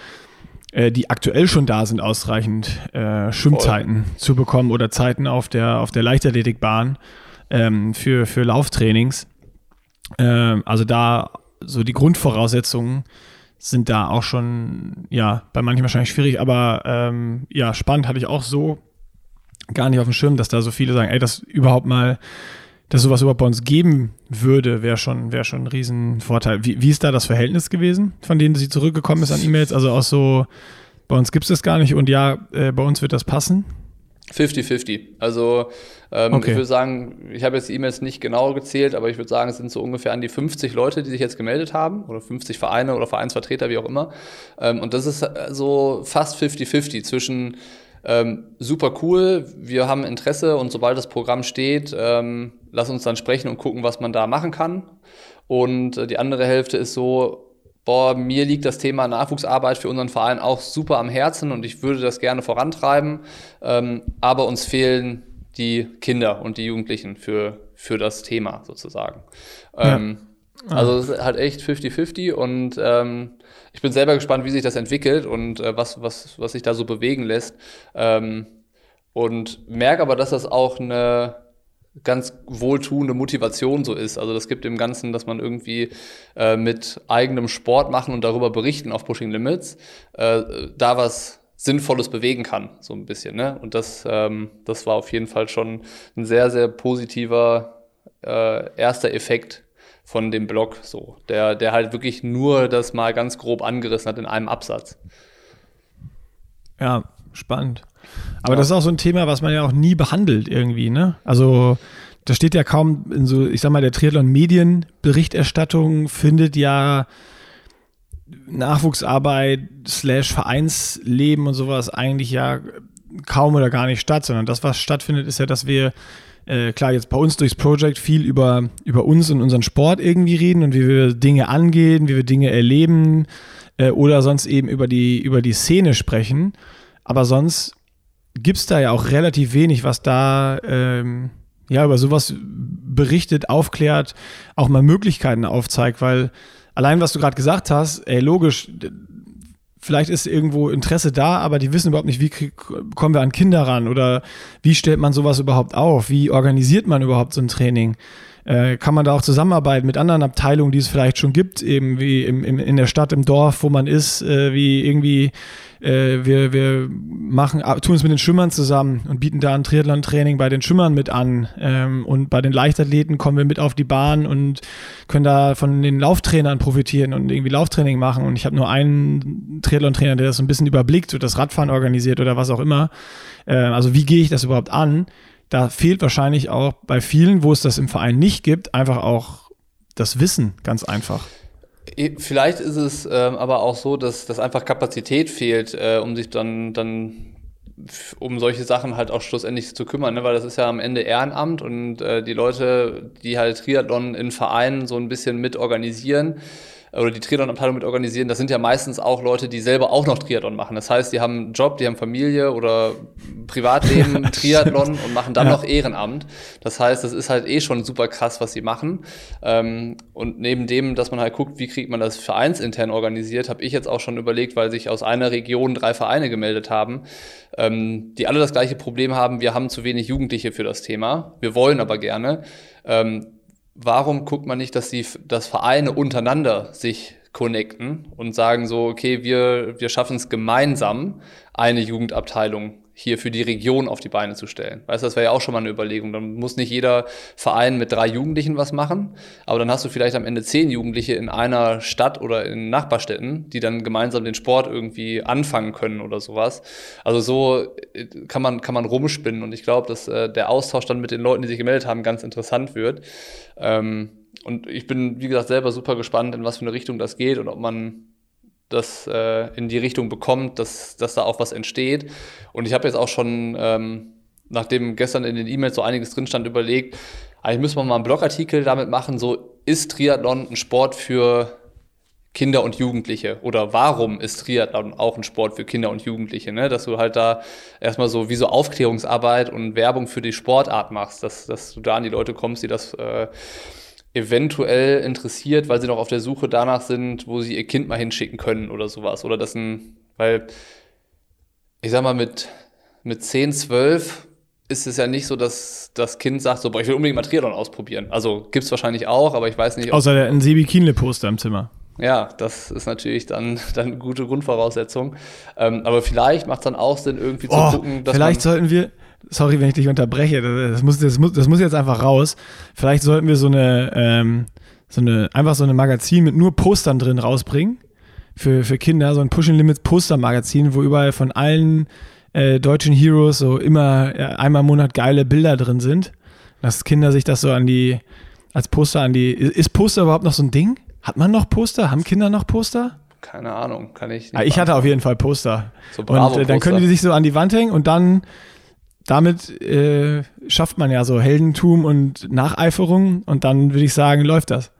äh, die aktuell schon da sind, ausreichend äh, Schwimmzeiten Voll. zu bekommen oder Zeiten auf der, auf der Leichtathletikbahn ähm, für, für Lauftrainings. Ähm, also da so die Grundvoraussetzungen sind da auch schon, ja, bei manchen wahrscheinlich schwierig, aber ähm, ja, spannend hatte ich auch so gar nicht auf dem Schirm, dass da so viele sagen, ey, das überhaupt mal, dass sowas überhaupt bei uns geben würde, wäre schon, wäre schon ein Riesenvorteil. Wie, wie ist da das Verhältnis gewesen, von denen sie zurückgekommen ist an E-Mails? Also auch so, bei uns gibt es das gar nicht und ja, äh, bei uns wird das passen? 50-50. Also ähm, okay. ich würde sagen, ich habe jetzt die E-Mails nicht genau gezählt, aber ich würde sagen, es sind so ungefähr an die 50 Leute, die sich jetzt gemeldet haben oder 50 Vereine oder Vereinsvertreter, wie auch immer. Ähm, und das ist äh, so fast 50-50 zwischen ähm, super cool, wir haben Interesse und sobald das Programm steht, ähm, lass uns dann sprechen und gucken, was man da machen kann. Und äh, die andere Hälfte ist so, boah, mir liegt das Thema Nachwuchsarbeit für unseren Verein auch super am Herzen und ich würde das gerne vorantreiben, ähm, aber uns fehlen die Kinder und die Jugendlichen für, für das Thema sozusagen. Ja. Ähm, also es ist halt echt 50-50 und ähm, ich bin selber gespannt, wie sich das entwickelt und äh, was, was, was sich da so bewegen lässt. Ähm, und merke aber, dass das auch eine ganz wohltuende Motivation so ist. Also das gibt dem Ganzen, dass man irgendwie äh, mit eigenem Sport machen und darüber berichten auf Pushing Limits, äh, da was Sinnvolles bewegen kann, so ein bisschen. Ne? Und das, ähm, das war auf jeden Fall schon ein sehr, sehr positiver äh, erster Effekt von dem Blog, so, der, der halt wirklich nur das mal ganz grob angerissen hat in einem Absatz. Ja, spannend. Aber ja. das ist auch so ein Thema, was man ja auch nie behandelt irgendwie, ne? Also da steht ja kaum in so, ich sag mal, der Triathlon-Medienberichterstattung findet ja Nachwuchsarbeit slash Vereinsleben und sowas eigentlich ja kaum oder gar nicht statt, sondern das, was stattfindet, ist ja, dass wir äh, klar jetzt bei uns durchs Project viel über, über uns und unseren Sport irgendwie reden und wie wir Dinge angehen, wie wir Dinge erleben äh, oder sonst eben über die, über die Szene sprechen. Aber sonst gibt es da ja auch relativ wenig, was da ähm, ja über sowas berichtet, aufklärt, auch mal Möglichkeiten aufzeigt, weil allein was du gerade gesagt hast, ey, logisch, vielleicht ist irgendwo Interesse da, aber die wissen überhaupt nicht, wie kommen wir an Kinder ran oder wie stellt man sowas überhaupt auf? Wie organisiert man überhaupt so ein Training? Äh, kann man da auch zusammenarbeiten mit anderen Abteilungen, die es vielleicht schon gibt, eben wie im, im, in der Stadt, im Dorf, wo man ist, äh, wie irgendwie äh, wir, wir machen, tun es mit den Schwimmern zusammen und bieten da ein Triathlon-Training bei den Schwimmern mit an. Ähm, und bei den Leichtathleten kommen wir mit auf die Bahn und können da von den Lauftrainern profitieren und irgendwie Lauftraining machen. Und ich habe nur einen Triathlon-Trainer, der das so ein bisschen überblickt und das Radfahren organisiert oder was auch immer. Äh, also wie gehe ich das überhaupt an? da fehlt wahrscheinlich auch bei vielen, wo es das im Verein nicht gibt, einfach auch das Wissen, ganz einfach. Vielleicht ist es ähm, aber auch so, dass, dass einfach Kapazität fehlt, äh, um sich dann, dann um solche Sachen halt auch schlussendlich zu kümmern, ne? weil das ist ja am Ende Ehrenamt und äh, die Leute, die halt Triathlon in Vereinen so ein bisschen mit organisieren, oder die Triathlon-Abteilung mit organisieren, das sind ja meistens auch Leute, die selber auch noch Triathlon machen. Das heißt, die haben einen Job, die haben Familie oder Privatleben, Triathlon und machen dann ja. noch Ehrenamt. Das heißt, das ist halt eh schon super krass, was sie machen. Ähm, und neben dem, dass man halt guckt, wie kriegt man das vereinsintern organisiert, habe ich jetzt auch schon überlegt, weil sich aus einer Region drei Vereine gemeldet haben, ähm, die alle das gleiche Problem haben, wir haben zu wenig Jugendliche für das Thema. Wir wollen aber gerne. Ähm, warum guckt man nicht, dass die, dass Vereine untereinander sich connecten und sagen so, okay, wir, wir schaffen es gemeinsam, eine Jugendabteilung hier für die Region auf die Beine zu stellen. Weißt du, das wäre ja auch schon mal eine Überlegung. Dann muss nicht jeder Verein mit drei Jugendlichen was machen, aber dann hast du vielleicht am Ende zehn Jugendliche in einer Stadt oder in Nachbarstädten, die dann gemeinsam den Sport irgendwie anfangen können oder sowas. Also so äh, kann man, kann man rumspinnen und ich glaube, dass äh, der Austausch dann mit den Leuten, die sich gemeldet haben, ganz interessant wird. Ähm, und ich bin, wie gesagt, selber super gespannt, in was für eine Richtung das geht und ob man das äh, in die Richtung bekommt, dass, dass da auch was entsteht. Und ich habe jetzt auch schon, ähm, nachdem gestern in den E-Mails so einiges drin stand, überlegt, eigentlich müssen wir mal einen Blogartikel damit machen, so ist Triathlon ein Sport für Kinder und Jugendliche oder warum ist Triathlon auch ein Sport für Kinder und Jugendliche, ne? dass du halt da erstmal so wie so Aufklärungsarbeit und Werbung für die Sportart machst, dass, dass du da an die Leute kommst, die das äh, eventuell interessiert, weil sie noch auf der Suche danach sind, wo sie ihr Kind mal hinschicken können oder sowas. Oder das ein, weil ich sag mal, mit, mit 10, 12 ist es ja nicht so, dass das Kind sagt, so, boah, ich will unbedingt mal Triathlon ausprobieren. Also gibt es wahrscheinlich auch, aber ich weiß nicht. Außer der ein Sebi Kienle-Poster im Zimmer. Ja, das ist natürlich dann, dann eine gute Grundvoraussetzung. Ähm, aber vielleicht macht es dann auch Sinn, irgendwie oh, zu gucken, dass Vielleicht sollten wir, sorry, wenn ich dich unterbreche, das muss, das muss, das muss jetzt einfach raus. Vielleicht sollten wir so eine, ähm, so eine, einfach so eine Magazin mit nur Postern drin rausbringen. Für, für Kinder, so ein Pushing Limits Poster-Magazin, wo überall von allen äh, deutschen Heroes so immer äh, einmal im Monat geile Bilder drin sind. Dass Kinder sich das so an die, als Poster an die. Ist Poster überhaupt noch so ein Ding? Hat man noch Poster? Haben Kinder noch Poster? Keine Ahnung, kann ich nicht. Ah, ich hatte auf jeden Fall Poster. So und äh, dann können die sich so an die Wand hängen und dann damit äh, schafft man ja so Heldentum und Nacheiferung und dann würde ich sagen, läuft das.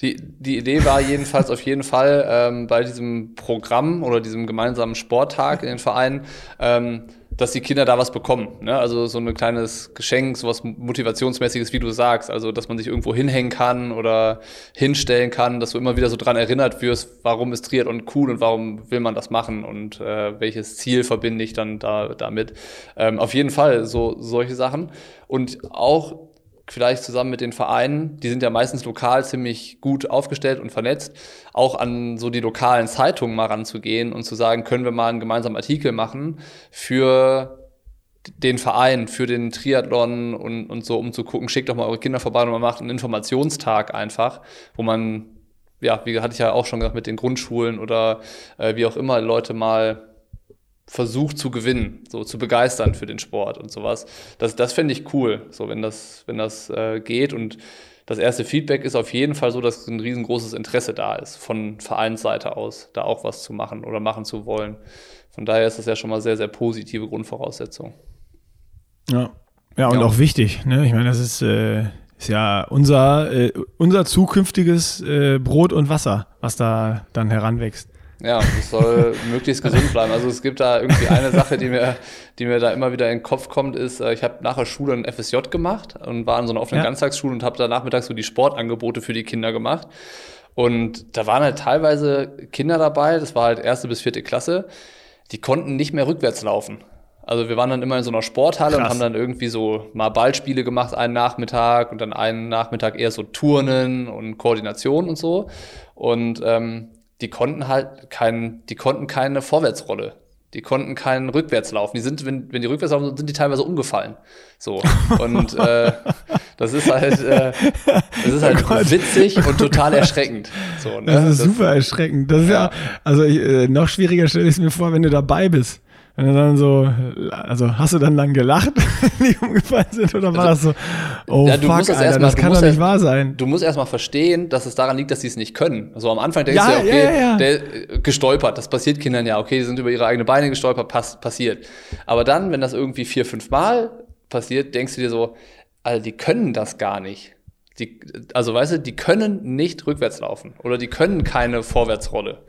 Die, die Idee war jedenfalls auf jeden Fall ähm, bei diesem Programm oder diesem gemeinsamen Sporttag in den Vereinen, ähm, dass die Kinder da was bekommen. Ne? Also so ein kleines Geschenk, sowas Motivationsmäßiges, wie du sagst. Also, dass man sich irgendwo hinhängen kann oder hinstellen kann, dass du immer wieder so dran erinnert wirst, warum ist Triathlon cool und warum will man das machen und äh, welches Ziel verbinde ich dann da damit. Ähm, auf jeden Fall so solche Sachen. Und auch vielleicht zusammen mit den Vereinen, die sind ja meistens lokal ziemlich gut aufgestellt und vernetzt, auch an so die lokalen Zeitungen mal ranzugehen und zu sagen, können wir mal einen gemeinsamen Artikel machen für den Verein, für den Triathlon und, und so, um zu gucken, schickt doch mal eure Kinder vorbei und man macht einen Informationstag einfach, wo man, ja, wie hatte ich ja auch schon gesagt, mit den Grundschulen oder äh, wie auch immer Leute mal versucht zu gewinnen, so zu begeistern für den Sport und sowas. Das, das fände ich cool, so wenn das, wenn das äh, geht. Und das erste Feedback ist auf jeden Fall so, dass ein riesengroßes Interesse da ist, von Vereinsseite aus, da auch was zu machen oder machen zu wollen. Von daher ist das ja schon mal sehr, sehr positive Grundvoraussetzung. Ja, ja und ja. auch wichtig. Ne? Ich meine, das ist, äh, ist ja unser, äh, unser zukünftiges äh, Brot und Wasser, was da dann heranwächst. Ja, es soll möglichst gesund bleiben. Also es gibt da irgendwie eine Sache, die mir, die mir da immer wieder in den Kopf kommt, ist, äh, ich habe nach der Schule ein FSJ gemacht und war in so einer offenen ja. Ganztagsschule und habe da nachmittags so die Sportangebote für die Kinder gemacht. Und da waren halt teilweise Kinder dabei, das war halt erste bis vierte Klasse, die konnten nicht mehr rückwärts laufen. Also wir waren dann immer in so einer Sporthalle Krass. und haben dann irgendwie so mal Ballspiele gemacht einen Nachmittag und dann einen Nachmittag eher so Turnen und Koordination und so. Und ähm, die konnten halt kein, die konnten keine Vorwärtsrolle. Die konnten keinen Rückwärtslauf. Die sind, wenn, wenn die rückwärts laufen, sind die teilweise umgefallen. So. Und äh, das ist halt, äh, das ist halt oh witzig und total erschreckend. So, ne? Das ist das, super erschreckend. Das ist ja, ja also ich, äh, noch schwieriger stelle ich es mir vor, wenn du dabei bist. Du dann so, also hast du dann lang gelacht, wenn die umgefallen sind oder war das so, oh ja, fuck, Alter, mal, das kann doch nicht ja, wahr sein. Du musst erstmal verstehen, dass es daran liegt, dass sie es nicht können. Also am Anfang denkst ja, du ja, okay, der äh, gestolpert, das passiert Kindern ja, okay, die sind über ihre eigenen Beine gestolpert, pass, passiert. Aber dann, wenn das irgendwie vier, fünf Mal passiert, denkst du dir so, Alter, die können das gar nicht. Die, also weißt du, die können nicht rückwärts laufen oder die können keine Vorwärtsrolle.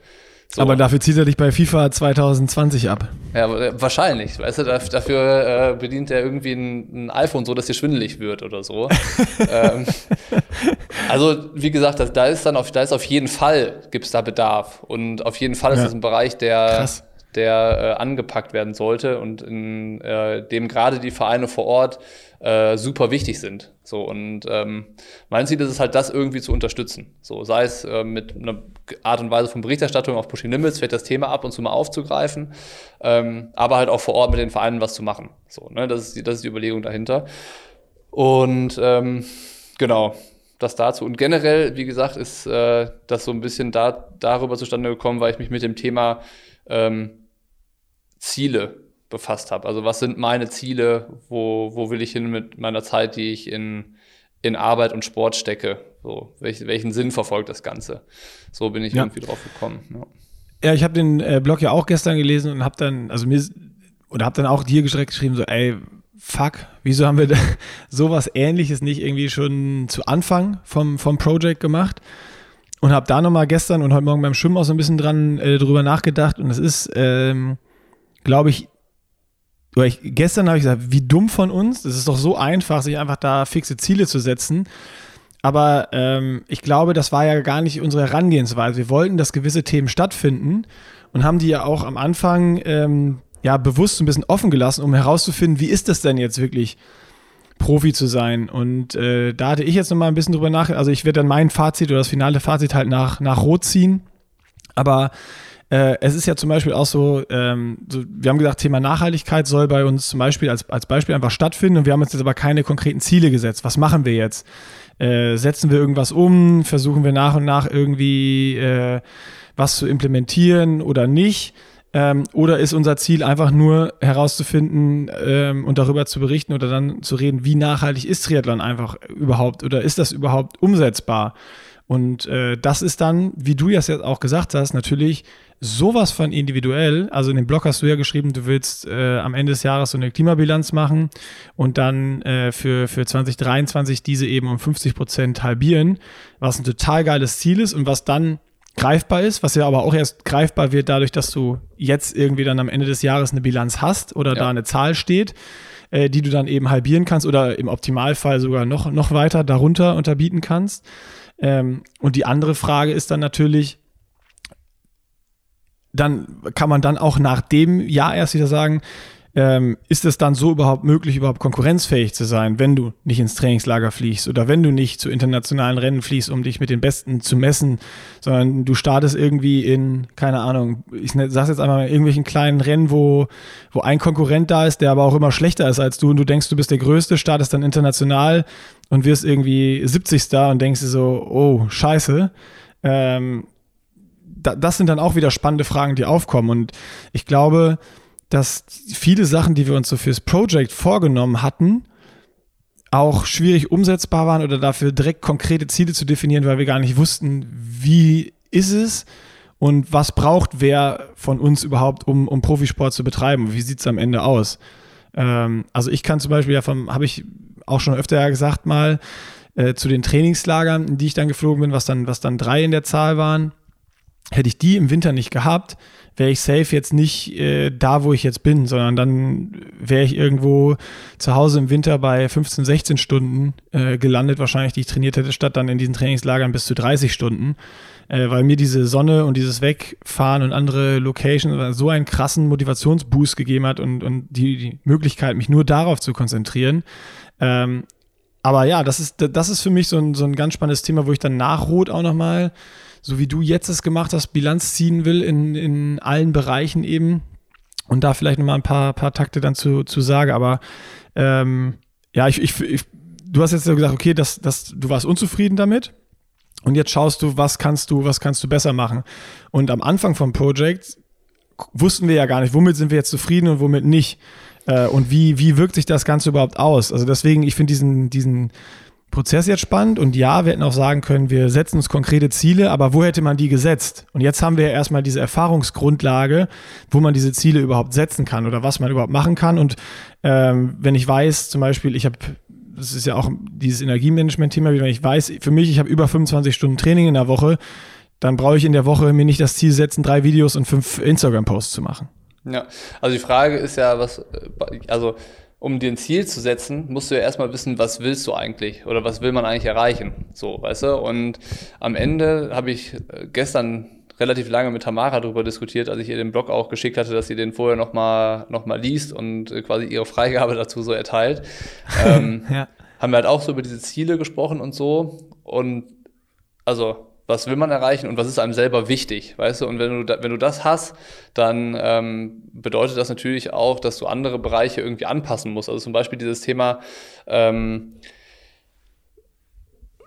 So. Aber dafür zieht er dich bei FIFA 2020 ab. Ja, äh, wahrscheinlich. Weißt du, dafür äh, bedient er irgendwie ein, ein, iPhone so, dass dir schwindelig wird oder so. ähm, also, wie gesagt, da ist dann auf, da ist auf jeden Fall, gibt es da Bedarf. Und auf jeden Fall ist ja. das ein Bereich, der, Krass der äh, angepackt werden sollte und in äh, dem gerade die Vereine vor Ort äh, super wichtig sind. So und ähm, mein Ziel ist es halt, das irgendwie zu unterstützen. So sei es äh, mit einer Art und Weise von Berichterstattung auf Pushing Limits, vielleicht das Thema ab und zu mal aufzugreifen, ähm, aber halt auch vor Ort mit den Vereinen was zu machen. So, ne, das ist die, das ist die Überlegung dahinter. Und ähm, genau, das dazu. Und generell, wie gesagt, ist äh, das so ein bisschen da, darüber zustande gekommen, weil ich mich mit dem Thema ähm, Ziele befasst habe. Also was sind meine Ziele, wo, wo will ich hin mit meiner Zeit, die ich in, in Arbeit und Sport stecke? So, welch, welchen Sinn verfolgt das Ganze? So bin ich ja. irgendwie drauf gekommen. Ja, ja ich habe den äh, Blog ja auch gestern gelesen und habe dann, also mir, oder habe dann auch dir direkt geschrieben, so, ey, fuck, wieso haben wir da sowas ähnliches nicht irgendwie schon zu Anfang vom, vom Project gemacht? Und habe da nochmal gestern und heute Morgen beim Schwimmen auch so ein bisschen dran äh, drüber nachgedacht. Und es ist, ähm, glaube ich, oder ich, gestern habe ich gesagt, wie dumm von uns. Das ist doch so einfach, sich einfach da fixe Ziele zu setzen. Aber ähm, ich glaube, das war ja gar nicht unsere Herangehensweise. Wir wollten, dass gewisse Themen stattfinden und haben die ja auch am Anfang ähm, ja bewusst ein bisschen offen gelassen, um herauszufinden, wie ist das denn jetzt wirklich, Profi zu sein. Und äh, da hatte ich jetzt nochmal ein bisschen drüber nach. Also ich werde dann mein Fazit oder das finale Fazit halt nach, nach Rot ziehen. Aber äh, es ist ja zum Beispiel auch so, ähm, so, wir haben gesagt, Thema Nachhaltigkeit soll bei uns zum Beispiel als, als Beispiel einfach stattfinden und wir haben uns jetzt aber keine konkreten Ziele gesetzt. Was machen wir jetzt? Äh, setzen wir irgendwas um? Versuchen wir nach und nach irgendwie äh, was zu implementieren oder nicht? Ähm, oder ist unser Ziel einfach nur herauszufinden ähm, und darüber zu berichten oder dann zu reden, wie nachhaltig ist Triathlon einfach überhaupt oder ist das überhaupt umsetzbar? Und äh, das ist dann, wie du ja jetzt auch gesagt hast, natürlich sowas von individuell. Also in dem Blog hast du ja geschrieben, du willst äh, am Ende des Jahres so eine Klimabilanz machen und dann äh, für, für 2023 diese eben um 50 Prozent halbieren, was ein total geiles Ziel ist und was dann greifbar ist, was ja aber auch erst greifbar wird dadurch, dass du jetzt irgendwie dann am Ende des Jahres eine Bilanz hast oder ja. da eine Zahl steht, äh, die du dann eben halbieren kannst oder im Optimalfall sogar noch, noch weiter darunter unterbieten kannst. Ähm, und die andere Frage ist dann natürlich, dann kann man dann auch nach dem Jahr erst wieder sagen, ähm, ist es dann so überhaupt möglich, überhaupt konkurrenzfähig zu sein, wenn du nicht ins Trainingslager fliegst oder wenn du nicht zu internationalen Rennen fliegst, um dich mit den Besten zu messen, sondern du startest irgendwie in, keine Ahnung, ich ne, sag's jetzt einmal, in irgendwelchen kleinen Rennen, wo, wo ein Konkurrent da ist, der aber auch immer schlechter ist als du und du denkst, du bist der Größte, startest dann international und wirst irgendwie 70. und denkst dir so, oh, scheiße. Ähm, da, das sind dann auch wieder spannende Fragen, die aufkommen und ich glaube, dass viele Sachen, die wir uns so fürs Project vorgenommen hatten, auch schwierig umsetzbar waren oder dafür direkt konkrete Ziele zu definieren, weil wir gar nicht wussten, wie ist es und was braucht wer von uns überhaupt, um, um Profisport zu betreiben? Wie sieht es am Ende aus? Ähm, also ich kann zum Beispiel ja vom, habe ich auch schon öfter gesagt mal, äh, zu den Trainingslagern, in die ich dann geflogen bin, was dann, was dann drei in der Zahl waren, hätte ich die im Winter nicht gehabt, wäre ich safe jetzt nicht äh, da, wo ich jetzt bin, sondern dann wäre ich irgendwo zu Hause im Winter bei 15, 16 Stunden äh, gelandet, wahrscheinlich, die ich trainiert hätte, statt dann in diesen Trainingslagern bis zu 30 Stunden, äh, weil mir diese Sonne und dieses Wegfahren und andere Locations so einen krassen Motivationsboost gegeben hat und, und die, die Möglichkeit, mich nur darauf zu konzentrieren. Ähm, aber ja, das ist, das ist für mich so ein, so ein ganz spannendes Thema, wo ich dann nach Rot auch nochmal mal so wie du jetzt es gemacht hast, Bilanz ziehen will in, in allen Bereichen eben. Und da vielleicht nochmal ein paar, paar Takte dann zu, zu sagen. Aber ähm, ja, ich, ich, ich, du hast jetzt gesagt, okay, das, das, du warst unzufrieden damit. Und jetzt schaust du, was kannst du, was kannst du besser machen. Und am Anfang vom Projekt wussten wir ja gar nicht, womit sind wir jetzt zufrieden und womit nicht. Äh, und wie, wie wirkt sich das Ganze überhaupt aus? Also deswegen, ich finde diesen, diesen Prozess jetzt spannend und ja, wir hätten auch sagen können, wir setzen uns konkrete Ziele, aber wo hätte man die gesetzt? Und jetzt haben wir ja erstmal diese Erfahrungsgrundlage, wo man diese Ziele überhaupt setzen kann oder was man überhaupt machen kann. Und ähm, wenn ich weiß, zum Beispiel, ich habe, das ist ja auch dieses Energiemanagement-Thema, wenn ich weiß, für mich, ich habe über 25 Stunden Training in der Woche, dann brauche ich in der Woche mir nicht das Ziel setzen, drei Videos und fünf Instagram-Posts zu machen. Ja, also die Frage ist ja, was, also um dir ein Ziel zu setzen, musst du ja erstmal wissen, was willst du eigentlich oder was will man eigentlich erreichen. So, weißt du? Und am Ende habe ich äh, gestern relativ lange mit Tamara darüber diskutiert, als ich ihr den Blog auch geschickt hatte, dass sie den vorher nochmal noch mal liest und äh, quasi ihre Freigabe dazu so erteilt. ähm, ja. Haben wir halt auch so über diese Ziele gesprochen und so. Und also was will man erreichen und was ist einem selber wichtig, weißt du? Und wenn du, da, wenn du das hast, dann ähm, bedeutet das natürlich auch, dass du andere Bereiche irgendwie anpassen musst. Also zum Beispiel dieses Thema ähm,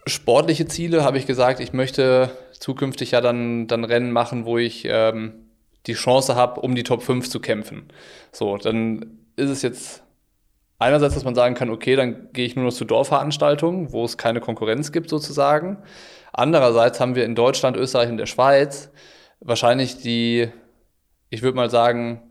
sportliche Ziele, habe ich gesagt, ich möchte zukünftig ja dann, dann Rennen machen, wo ich ähm, die Chance habe, um die Top 5 zu kämpfen. So, dann ist es jetzt einerseits, dass man sagen kann, okay, dann gehe ich nur noch zu Dorfveranstaltungen, wo es keine Konkurrenz gibt sozusagen. Andererseits haben wir in Deutschland, Österreich und der Schweiz wahrscheinlich die, ich würde mal sagen,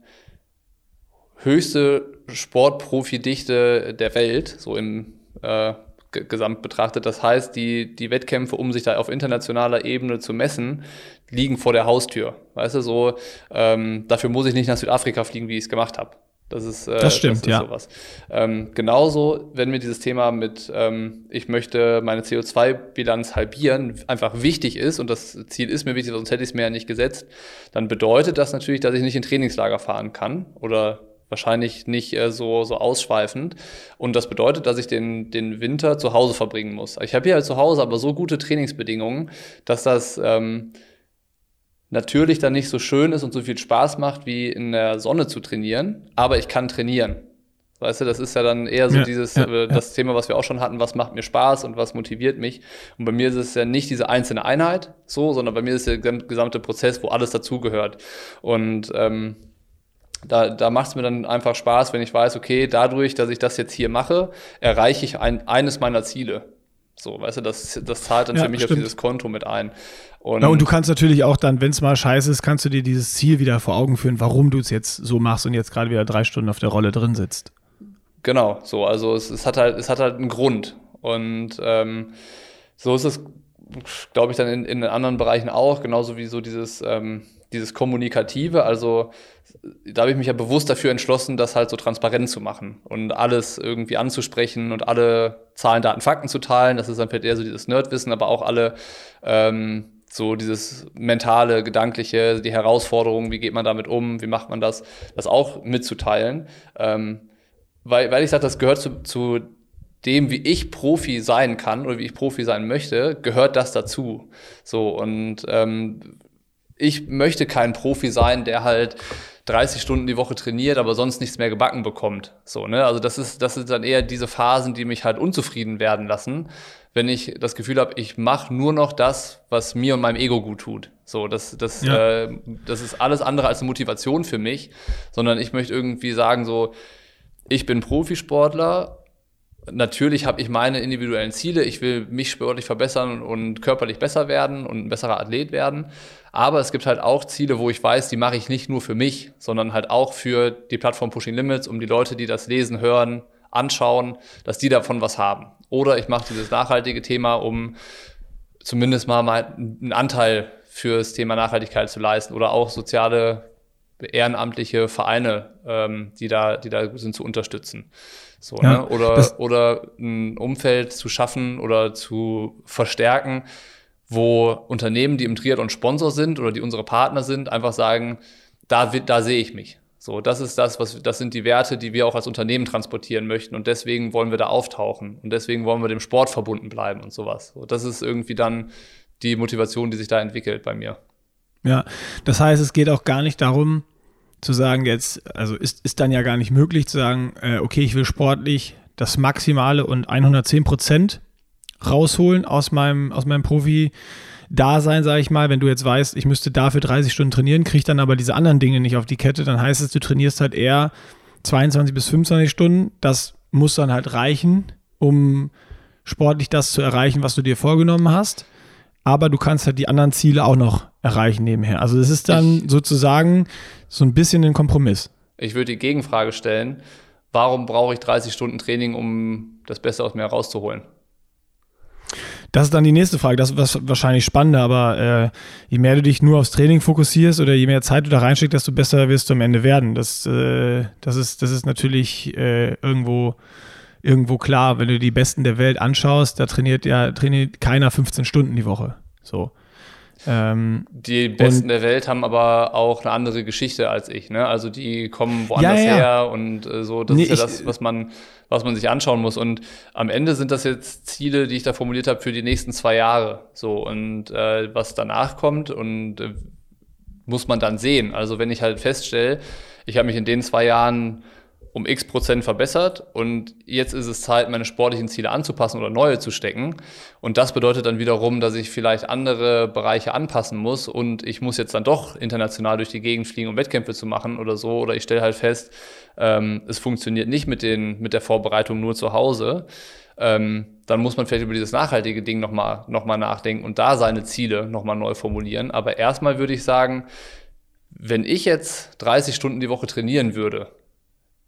höchste Sportprofidichte der Welt, so im äh, gesamt betrachtet. Das heißt, die, die Wettkämpfe, um sich da auf internationaler Ebene zu messen, liegen vor der Haustür. Weißt du, so, ähm, dafür muss ich nicht nach Südafrika fliegen, wie ich es gemacht habe. Das ist, äh, das stimmt, das ist ja. Sowas. Ähm, genauso, wenn mir dieses Thema mit, ähm, ich möchte meine CO2-Bilanz halbieren, einfach wichtig ist und das Ziel ist mir wichtig, sonst hätte ich es mir ja nicht gesetzt, dann bedeutet das natürlich, dass ich nicht in Trainingslager fahren kann oder wahrscheinlich nicht äh, so, so ausschweifend. Und das bedeutet, dass ich den, den Winter zu Hause verbringen muss. Ich habe hier halt zu Hause aber so gute Trainingsbedingungen, dass das ähm, natürlich dann nicht so schön ist und so viel Spaß macht, wie in der Sonne zu trainieren, aber ich kann trainieren. Weißt du, das ist ja dann eher so ja, dieses, ja, äh, das ja. Thema, was wir auch schon hatten, was macht mir Spaß und was motiviert mich. Und bei mir ist es ja nicht diese einzelne Einheit so, sondern bei mir ist der gesamte Prozess, wo alles dazugehört. Und ähm, da, da macht es mir dann einfach Spaß, wenn ich weiß, okay, dadurch, dass ich das jetzt hier mache, erreiche ich ein, eines meiner Ziele. So, weißt du, das, das zahlt dann für mich stimmt. auf dieses Konto mit ein. Und, ja, und du kannst natürlich auch dann, wenn es mal scheiße ist, kannst du dir dieses Ziel wieder vor Augen führen, warum du es jetzt so machst und jetzt gerade wieder drei Stunden auf der Rolle drin sitzt. Genau, so, also es, es, hat halt, es hat halt einen Grund. Und ähm, so ist es, glaube ich, dann in, in anderen Bereichen auch, genauso wie so dieses, ähm, dieses Kommunikative. Also da habe ich mich ja bewusst dafür entschlossen, das halt so transparent zu machen und alles irgendwie anzusprechen und alle Zahlen, Daten, Fakten zu teilen. Das ist dann vielleicht eher so dieses Nerdwissen, aber auch alle ähm, so dieses mentale, gedankliche, die Herausforderungen, wie geht man damit um, wie macht man das, das auch mitzuteilen. Ähm, weil, weil ich sage, das gehört zu, zu dem, wie ich Profi sein kann oder wie ich Profi sein möchte, gehört das dazu. So und ähm, ich möchte kein Profi sein, der halt 30 Stunden die Woche trainiert, aber sonst nichts mehr gebacken bekommt. So, ne? Also das ist, das sind dann eher diese Phasen, die mich halt unzufrieden werden lassen, wenn ich das Gefühl habe, ich mache nur noch das, was mir und meinem Ego gut tut. So, das, das, ja. äh, das ist alles andere als eine Motivation für mich, sondern ich möchte irgendwie sagen, so, ich bin Profisportler Natürlich habe ich meine individuellen Ziele. Ich will mich sportlich verbessern und körperlich besser werden und ein besserer Athlet werden. Aber es gibt halt auch Ziele, wo ich weiß, die mache ich nicht nur für mich, sondern halt auch für die Plattform Pushing Limits, um die Leute, die das lesen, hören, anschauen, dass die davon was haben. Oder ich mache dieses nachhaltige Thema, um zumindest mal einen Anteil fürs Thema Nachhaltigkeit zu leisten oder auch soziale ehrenamtliche Vereine, ähm, die da, die da sind, zu unterstützen. So, ja, ne? Oder, oder ein Umfeld zu schaffen oder zu verstärken, wo Unternehmen, die im Triathlon Sponsor sind oder die unsere Partner sind, einfach sagen, da, da sehe ich mich. So, das ist das, was, das sind die Werte, die wir auch als Unternehmen transportieren möchten und deswegen wollen wir da auftauchen und deswegen wollen wir dem Sport verbunden bleiben und sowas. So, das ist irgendwie dann die Motivation, die sich da entwickelt bei mir. Ja, das heißt, es geht auch gar nicht darum, zu sagen jetzt, also ist, ist dann ja gar nicht möglich zu sagen, äh, okay, ich will sportlich das Maximale und 110 Prozent rausholen aus meinem, aus meinem Profi-Dasein, sage ich mal. Wenn du jetzt weißt, ich müsste dafür 30 Stunden trainieren, kriege dann aber diese anderen Dinge nicht auf die Kette, dann heißt es, du trainierst halt eher 22 bis 25 Stunden. Das muss dann halt reichen, um sportlich das zu erreichen, was du dir vorgenommen hast aber du kannst halt die anderen Ziele auch noch erreichen nebenher. Also es ist dann ich, sozusagen so ein bisschen ein Kompromiss. Ich würde die Gegenfrage stellen, warum brauche ich 30 Stunden Training, um das Beste aus mir herauszuholen? Das ist dann die nächste Frage. Das ist wahrscheinlich spannender, aber äh, je mehr du dich nur aufs Training fokussierst oder je mehr Zeit du da reinsteckst, desto besser wirst du am Ende werden. Das, äh, das, ist, das ist natürlich äh, irgendwo irgendwo klar, wenn du die Besten der Welt anschaust, da trainiert ja trainiert keiner 15 Stunden die Woche. So. Ähm, die Besten der Welt haben aber auch eine andere Geschichte als ich. Ne? Also die kommen woanders ja, ja. her und äh, so. Das nee, ist ja das, was man, was man sich anschauen muss. Und am Ende sind das jetzt Ziele, die ich da formuliert habe für die nächsten zwei Jahre. So und äh, was danach kommt und äh, muss man dann sehen. Also wenn ich halt feststelle, ich habe mich in den zwei Jahren um x Prozent verbessert und jetzt ist es Zeit, meine sportlichen Ziele anzupassen oder neue zu stecken. Und das bedeutet dann wiederum, dass ich vielleicht andere Bereiche anpassen muss und ich muss jetzt dann doch international durch die Gegend fliegen, um Wettkämpfe zu machen oder so. Oder ich stelle halt fest, ähm, es funktioniert nicht mit, den, mit der Vorbereitung nur zu Hause. Ähm, dann muss man vielleicht über dieses nachhaltige Ding nochmal noch mal nachdenken und da seine Ziele nochmal neu formulieren. Aber erstmal würde ich sagen, wenn ich jetzt 30 Stunden die Woche trainieren würde,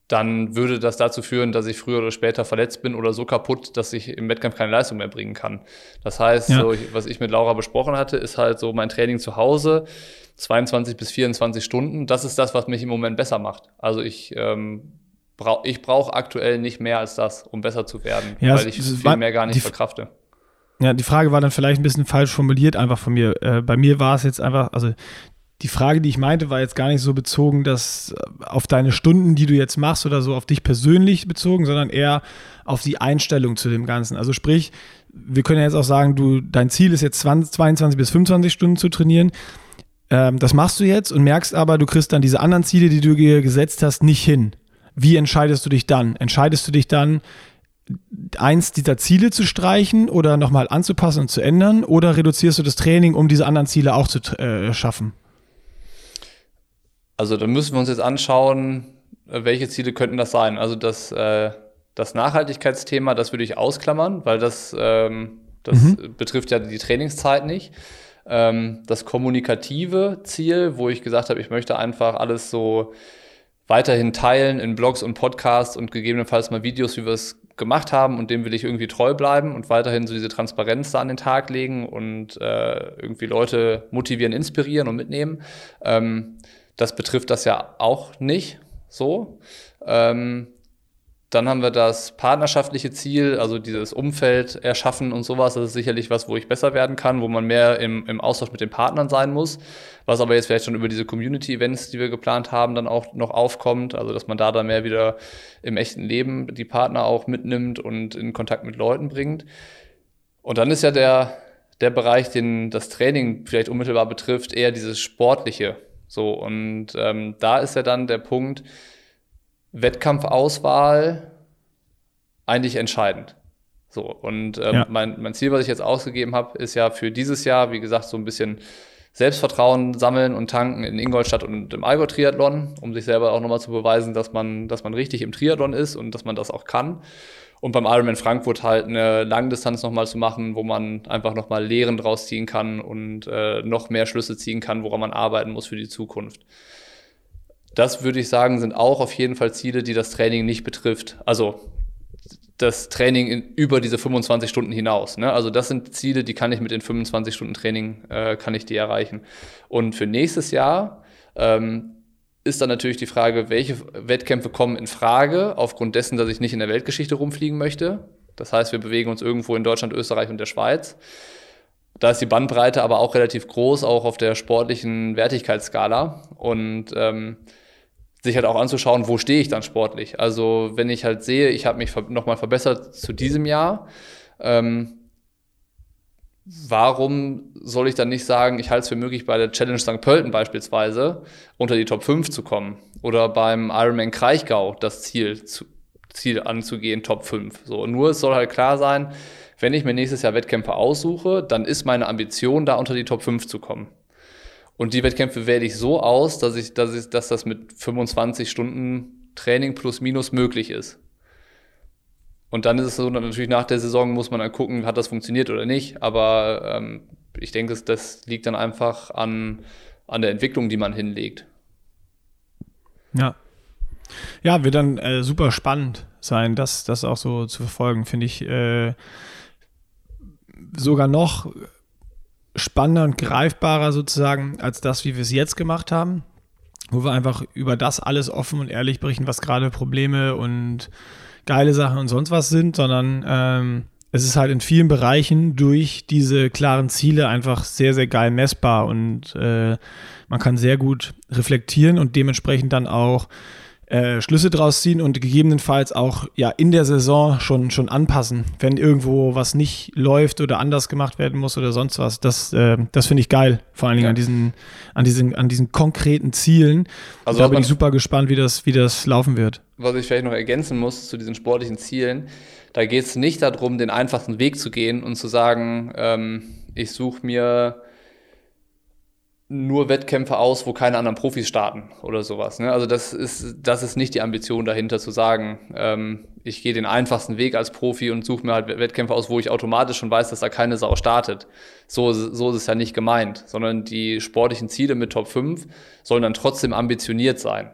dann würde das dazu führen, dass ich früher oder später verletzt bin oder so kaputt, dass ich im Wettkampf keine Leistung mehr bringen kann. Das heißt, ja. so, was ich mit Laura besprochen hatte, ist halt so mein Training zu Hause, 22 bis 24 Stunden. Das ist das, was mich im Moment besser macht. Also ich ähm, brauche ich brauche aktuell nicht mehr als das, um besser zu werden, ja, weil ich viel mehr gar nicht verkrafte. Ja, die Frage war dann vielleicht ein bisschen falsch formuliert einfach von mir. Äh, bei mir war es jetzt einfach, also die Frage, die ich meinte, war jetzt gar nicht so bezogen, dass äh, auf deine Stunden, die du jetzt machst oder so auf dich persönlich bezogen, sondern eher auf die Einstellung zu dem Ganzen. Also sprich, wir können ja jetzt auch sagen, du, dein Ziel ist jetzt 20, 22 bis 25 Stunden zu trainieren. Ähm, das machst du jetzt und merkst aber, du kriegst dann diese anderen Ziele, die du dir gesetzt hast, nicht hin. Wie entscheidest du dich dann? Entscheidest du dich dann, eins dieser Ziele zu streichen oder nochmal anzupassen und zu ändern? Oder reduzierst du das Training, um diese anderen Ziele auch zu äh, schaffen? Also da müssen wir uns jetzt anschauen, welche Ziele könnten das sein. Also das, äh, das Nachhaltigkeitsthema, das würde ich ausklammern, weil das, ähm, das mhm. betrifft ja die Trainingszeit nicht. Ähm, das kommunikative Ziel, wo ich gesagt habe, ich möchte einfach alles so weiterhin teilen in Blogs und Podcasts und gegebenenfalls mal Videos, wie wir es gemacht haben und dem will ich irgendwie treu bleiben und weiterhin so diese Transparenz da an den Tag legen und äh, irgendwie Leute motivieren, inspirieren und mitnehmen. Ähm, das betrifft das ja auch nicht so. Ähm, dann haben wir das partnerschaftliche Ziel, also dieses Umfeld erschaffen und sowas. Das ist sicherlich was, wo ich besser werden kann, wo man mehr im, im Austausch mit den Partnern sein muss. Was aber jetzt vielleicht schon über diese Community-Events, die wir geplant haben, dann auch noch aufkommt. Also, dass man da dann mehr wieder im echten Leben die Partner auch mitnimmt und in Kontakt mit Leuten bringt. Und dann ist ja der, der Bereich, den das Training vielleicht unmittelbar betrifft, eher dieses Sportliche. So, und ähm, da ist ja dann der Punkt, Wettkampfauswahl eigentlich entscheidend. So, und ähm, ja. mein, mein Ziel, was ich jetzt ausgegeben habe, ist ja für dieses Jahr, wie gesagt, so ein bisschen Selbstvertrauen sammeln und tanken in Ingolstadt und im Allgäu-Triathlon, um sich selber auch nochmal zu beweisen, dass man, dass man richtig im Triathlon ist und dass man das auch kann. Und beim Ironman Frankfurt halt eine Langdistanz nochmal zu machen, wo man einfach nochmal Lehren draus ziehen kann und äh, noch mehr Schlüsse ziehen kann, woran man arbeiten muss für die Zukunft. Das würde ich sagen, sind auch auf jeden Fall Ziele, die das Training nicht betrifft. Also das Training in, über diese 25 Stunden hinaus. Ne? Also das sind Ziele, die kann ich mit den 25 Stunden Training, äh, kann ich die erreichen. Und für nächstes Jahr ähm, ist dann natürlich die Frage, welche Wettkämpfe kommen in Frage, aufgrund dessen, dass ich nicht in der Weltgeschichte rumfliegen möchte. Das heißt, wir bewegen uns irgendwo in Deutschland, Österreich und der Schweiz. Da ist die Bandbreite aber auch relativ groß, auch auf der sportlichen Wertigkeitsskala. Und ähm, sich halt auch anzuschauen, wo stehe ich dann sportlich. Also wenn ich halt sehe, ich habe mich nochmal verbessert zu diesem Jahr, ähm, warum soll ich dann nicht sagen, ich halte es für möglich, bei der Challenge St. Pölten beispielsweise unter die Top 5 zu kommen oder beim Ironman Kraichgau das Ziel, zu, Ziel anzugehen, Top 5. So, nur es soll halt klar sein, wenn ich mir nächstes Jahr Wettkämpfe aussuche, dann ist meine Ambition, da unter die Top 5 zu kommen. Und die Wettkämpfe wähle ich so aus, dass ich, dass ich, dass das mit 25 Stunden Training plus minus möglich ist. Und dann ist es so, natürlich nach der Saison muss man dann gucken, hat das funktioniert oder nicht. Aber ähm, ich denke, das liegt dann einfach an, an der Entwicklung, die man hinlegt. Ja. Ja, wird dann äh, super spannend sein, das, das auch so zu verfolgen, finde ich äh, sogar noch spannender und greifbarer sozusagen als das, wie wir es jetzt gemacht haben, wo wir einfach über das alles offen und ehrlich berichten, was gerade Probleme und geile Sachen und sonst was sind, sondern ähm, es ist halt in vielen Bereichen durch diese klaren Ziele einfach sehr, sehr geil messbar und äh, man kann sehr gut reflektieren und dementsprechend dann auch äh, Schlüsse draus ziehen und gegebenenfalls auch ja in der Saison schon, schon anpassen, wenn irgendwo was nicht läuft oder anders gemacht werden muss oder sonst was. Das, äh, das finde ich geil, vor allen Dingen ja. an, diesen, an, diesen, an diesen konkreten Zielen. Also da bin ich super gespannt, wie das, wie das laufen wird. Was ich vielleicht noch ergänzen muss zu diesen sportlichen Zielen, da geht es nicht darum, den einfachen Weg zu gehen und zu sagen, ähm, ich suche mir nur Wettkämpfe aus, wo keine anderen Profis starten oder sowas. Ne? Also das ist, das ist nicht die Ambition dahinter zu sagen, ähm, ich gehe den einfachsten Weg als Profi und suche mir halt Wettkämpfe aus, wo ich automatisch schon weiß, dass da keine Sau startet. So, so ist es ja nicht gemeint, sondern die sportlichen Ziele mit Top 5 sollen dann trotzdem ambitioniert sein.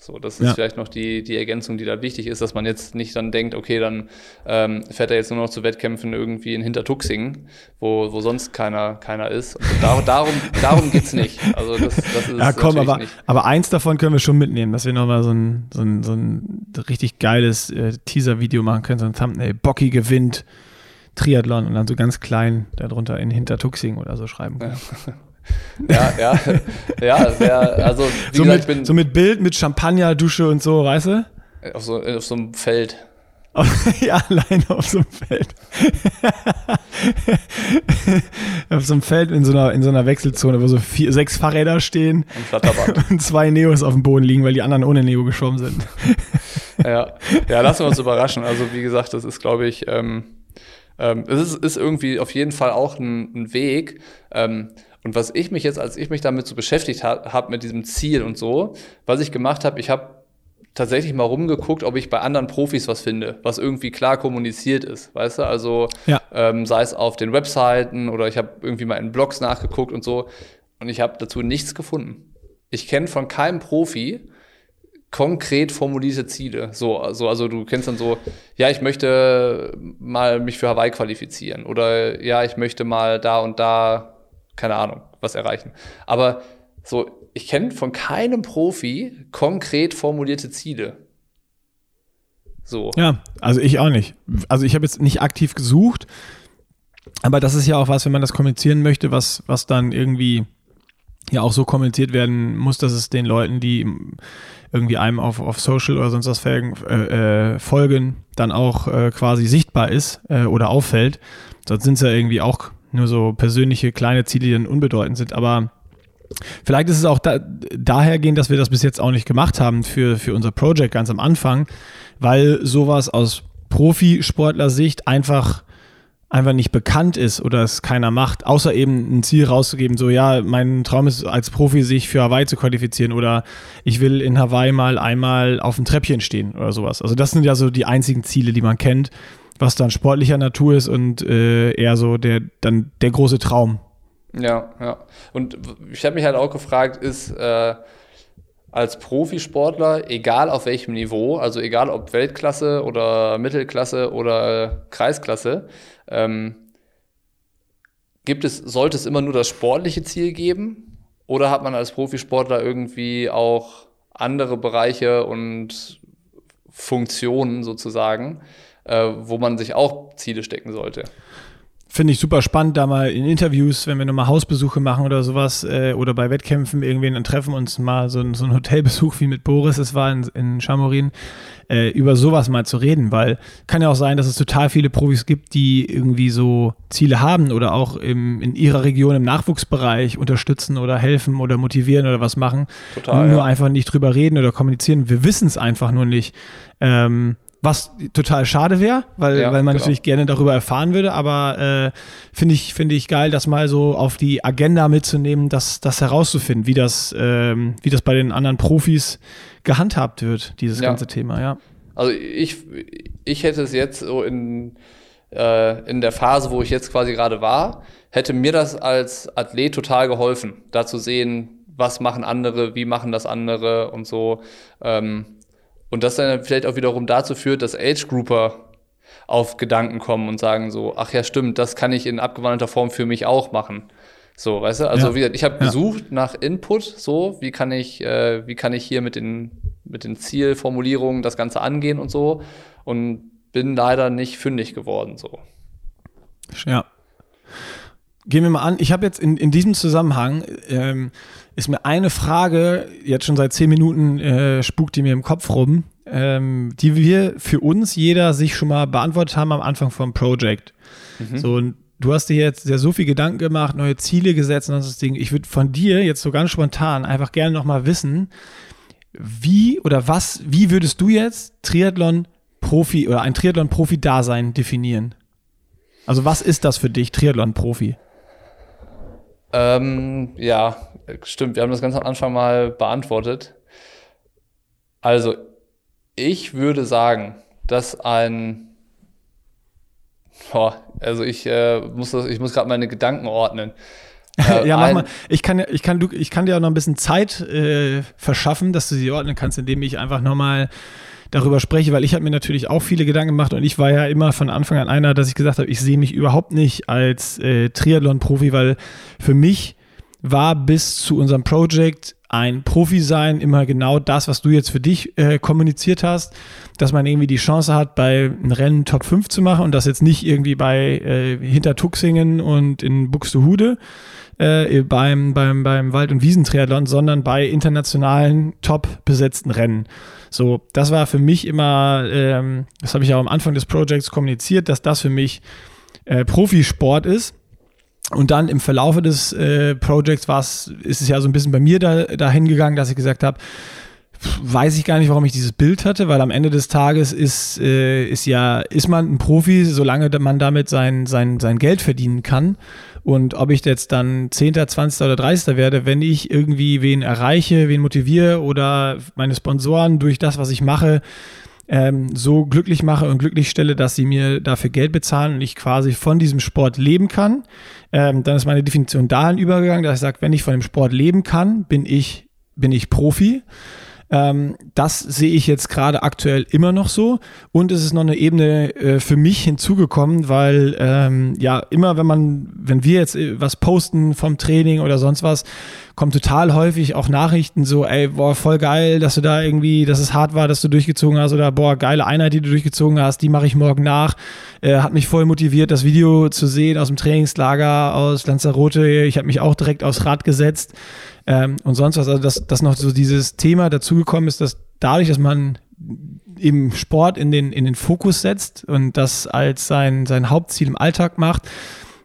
So, das ist ja. vielleicht noch die, die Ergänzung, die da wichtig ist, dass man jetzt nicht dann denkt, okay, dann ähm, fährt er jetzt nur noch zu Wettkämpfen irgendwie in Hintertuxing, wo, wo sonst keiner, keiner ist. Und da, darum, darum geht's nicht. Also das, das ist ja, komm, aber, nicht. aber eins davon können wir schon mitnehmen, dass wir nochmal so ein, so ein, so ein richtig geiles äh, Teaser-Video machen können, so ein Thumbnail. Bocky gewinnt Triathlon und dann so ganz klein darunter in Hintertuxing oder so schreiben können. Ja. Ja, ja, ja, sehr, also so, gesagt, mit, bin, so mit Bild, mit Champagner, Dusche und so, weißt du? Auf so, auf so einem Feld. ja, alleine auf so einem Feld. auf so einem Feld in so einer, in so einer Wechselzone, wo so vier, sechs Fahrräder stehen und zwei Neos auf dem Boden liegen, weil die anderen ohne Neo geschwommen sind. ja. ja, lassen wir uns überraschen. Also wie gesagt, das ist, glaube ich, ähm, ähm, es ist, ist, irgendwie auf jeden Fall auch ein, ein Weg. Ähm, und was ich mich jetzt, als ich mich damit so beschäftigt habe, hab mit diesem Ziel und so, was ich gemacht habe, ich habe tatsächlich mal rumgeguckt, ob ich bei anderen Profis was finde, was irgendwie klar kommuniziert ist, weißt du? Also ja. ähm, sei es auf den Webseiten oder ich habe irgendwie mal in Blogs nachgeguckt und so und ich habe dazu nichts gefunden. Ich kenne von keinem Profi konkret formulierte Ziele. So, also, also du kennst dann so, ja, ich möchte mal mich für Hawaii qualifizieren oder ja, ich möchte mal da und da keine Ahnung, was erreichen. Aber so, ich kenne von keinem Profi konkret formulierte Ziele. So. Ja, also ich auch nicht. Also ich habe jetzt nicht aktiv gesucht, aber das ist ja auch was, wenn man das kommunizieren möchte, was, was dann irgendwie ja auch so kommuniziert werden muss, dass es den Leuten, die irgendwie einem auf, auf Social oder sonst was folgen, äh, äh, folgen dann auch äh, quasi sichtbar ist äh, oder auffällt. Sonst sind es ja irgendwie auch nur so persönliche kleine Ziele, die dann unbedeutend sind. Aber Vielleicht ist es auch da, dahergehend, dass wir das bis jetzt auch nicht gemacht haben für, für unser Project ganz am Anfang, weil sowas aus Profisportler-Sicht einfach einfach nicht bekannt ist oder es keiner macht, außer eben ein Ziel rauszugeben, so ja, mein Traum ist als Profi sich für Hawaii zu qualifizieren oder ich will in Hawaii mal einmal auf dem Treppchen stehen oder sowas. Also das sind ja so die einzigen Ziele, die man kennt, was dann sportlicher Natur ist und äh, eher so der dann der große Traum. Ja, ja. Und ich habe mich halt auch gefragt, ist äh, als Profisportler, egal auf welchem Niveau, also egal ob Weltklasse oder Mittelklasse oder Kreisklasse, ähm, gibt es, sollte es immer nur das sportliche Ziel geben? Oder hat man als Profisportler irgendwie auch andere Bereiche und Funktionen sozusagen, äh, wo man sich auch Ziele stecken sollte? Finde ich super spannend, da mal in Interviews, wenn wir nochmal Hausbesuche machen oder sowas, äh, oder bei Wettkämpfen irgendwen, dann treffen uns mal so, so ein Hotelbesuch wie mit Boris, es war in, in Chamorin, äh, über sowas mal zu reden, weil kann ja auch sein, dass es total viele Profis gibt, die irgendwie so Ziele haben oder auch im, in ihrer Region im Nachwuchsbereich unterstützen oder helfen oder motivieren oder was machen. Total. Nur ja. einfach nicht drüber reden oder kommunizieren. Wir wissen es einfach nur nicht. Ähm, was total schade wäre, weil, ja, weil man genau. natürlich gerne darüber erfahren würde, aber äh, finde ich, finde ich geil, das mal so auf die Agenda mitzunehmen, das, das herauszufinden, wie das, ähm, wie das bei den anderen Profis gehandhabt wird, dieses ja. ganze Thema, ja. Also ich, ich hätte es jetzt so in, äh, in der Phase, wo ich jetzt quasi gerade war, hätte mir das als Athlet total geholfen, da zu sehen, was machen andere, wie machen das andere und so. Ähm, und das dann vielleicht auch wiederum dazu führt, dass Age-Grouper auf Gedanken kommen und sagen so, ach ja, stimmt, das kann ich in abgewandelter Form für mich auch machen. So, weißt du? Also ja. wie gesagt, ich habe ja. gesucht nach Input, so, wie kann ich, äh, wie kann ich hier mit den, mit den Zielformulierungen das Ganze angehen und so. Und bin leider nicht fündig geworden, so. Ja. Gehen wir mal an, ich habe jetzt in, in diesem Zusammenhang ähm, ist mir eine Frage, jetzt schon seit zehn Minuten äh, spukt die mir im Kopf rum, ähm, die wir für uns jeder sich schon mal beantwortet haben am Anfang vom Project. Mhm. So, und du hast dir jetzt sehr so viel Gedanken gemacht, neue Ziele gesetzt und das Ding. Ich würde von dir jetzt so ganz spontan einfach gerne nochmal wissen, wie oder was, wie würdest du jetzt Triathlon-Profi oder ein Triathlon-Profi-Dasein definieren? Also was ist das für dich, Triathlon-Profi? Ähm, ja, stimmt, wir haben das ganz am Anfang mal beantwortet. Also, ich würde sagen, dass ein. Boah, also ich äh, muss das, ich muss gerade meine Gedanken ordnen. Äh, ja, mach mal. Ich kann, ich, kann, du, ich kann dir auch noch ein bisschen Zeit äh, verschaffen, dass du sie ordnen kannst, indem ich einfach nochmal darüber spreche, weil ich habe mir natürlich auch viele Gedanken gemacht und ich war ja immer von Anfang an einer, dass ich gesagt habe, ich sehe mich überhaupt nicht als äh, Triathlon-Profi, weil für mich war bis zu unserem Project ein Profi sein immer genau das, was du jetzt für dich äh, kommuniziert hast, dass man irgendwie die Chance hat, bei einem Rennen Top 5 zu machen und das jetzt nicht irgendwie bei äh, hinter und in Buxtehude äh, beim, beim, beim Wald- und Wiesentriathlon, sondern bei internationalen top besetzten Rennen. So, das war für mich immer, ähm, das habe ich auch am Anfang des Projects kommuniziert, dass das für mich äh, Profisport ist. Und dann im Verlaufe des äh, Projects war es, ist es ja so ein bisschen bei mir da, dahin gegangen, dass ich gesagt habe, weiß ich gar nicht, warum ich dieses Bild hatte, weil am Ende des Tages ist, äh, ist ja, ist man ein Profi, solange man damit sein, sein, sein Geld verdienen kann. Und ob ich jetzt dann 10., 20. oder 30. werde, wenn ich irgendwie wen erreiche, wen motiviere oder meine Sponsoren durch das, was ich mache, ähm, so glücklich mache und glücklich stelle, dass sie mir dafür Geld bezahlen und ich quasi von diesem Sport leben kann, ähm, dann ist meine Definition dahin übergegangen, dass ich sage, wenn ich von dem Sport leben kann, bin ich, bin ich Profi. Ähm, das sehe ich jetzt gerade aktuell immer noch so. Und es ist noch eine Ebene äh, für mich hinzugekommen, weil ähm, ja immer, wenn man, wenn wir jetzt äh, was posten vom Training oder sonst was, kommen total häufig auch Nachrichten so, ey, boah, voll geil, dass du da irgendwie, dass es hart war, dass du durchgezogen hast oder boah, geile Einheit, die du durchgezogen hast, die mache ich morgen nach. Äh, hat mich voll motiviert, das Video zu sehen aus dem Trainingslager aus Lanzarote. Ich habe mich auch direkt aufs Rad gesetzt ähm, und sonst was. Also, dass, dass noch so dieses Thema dazugekommen ist, dass dadurch, dass man eben Sport in den, in den Fokus setzt und das als sein, sein Hauptziel im Alltag macht,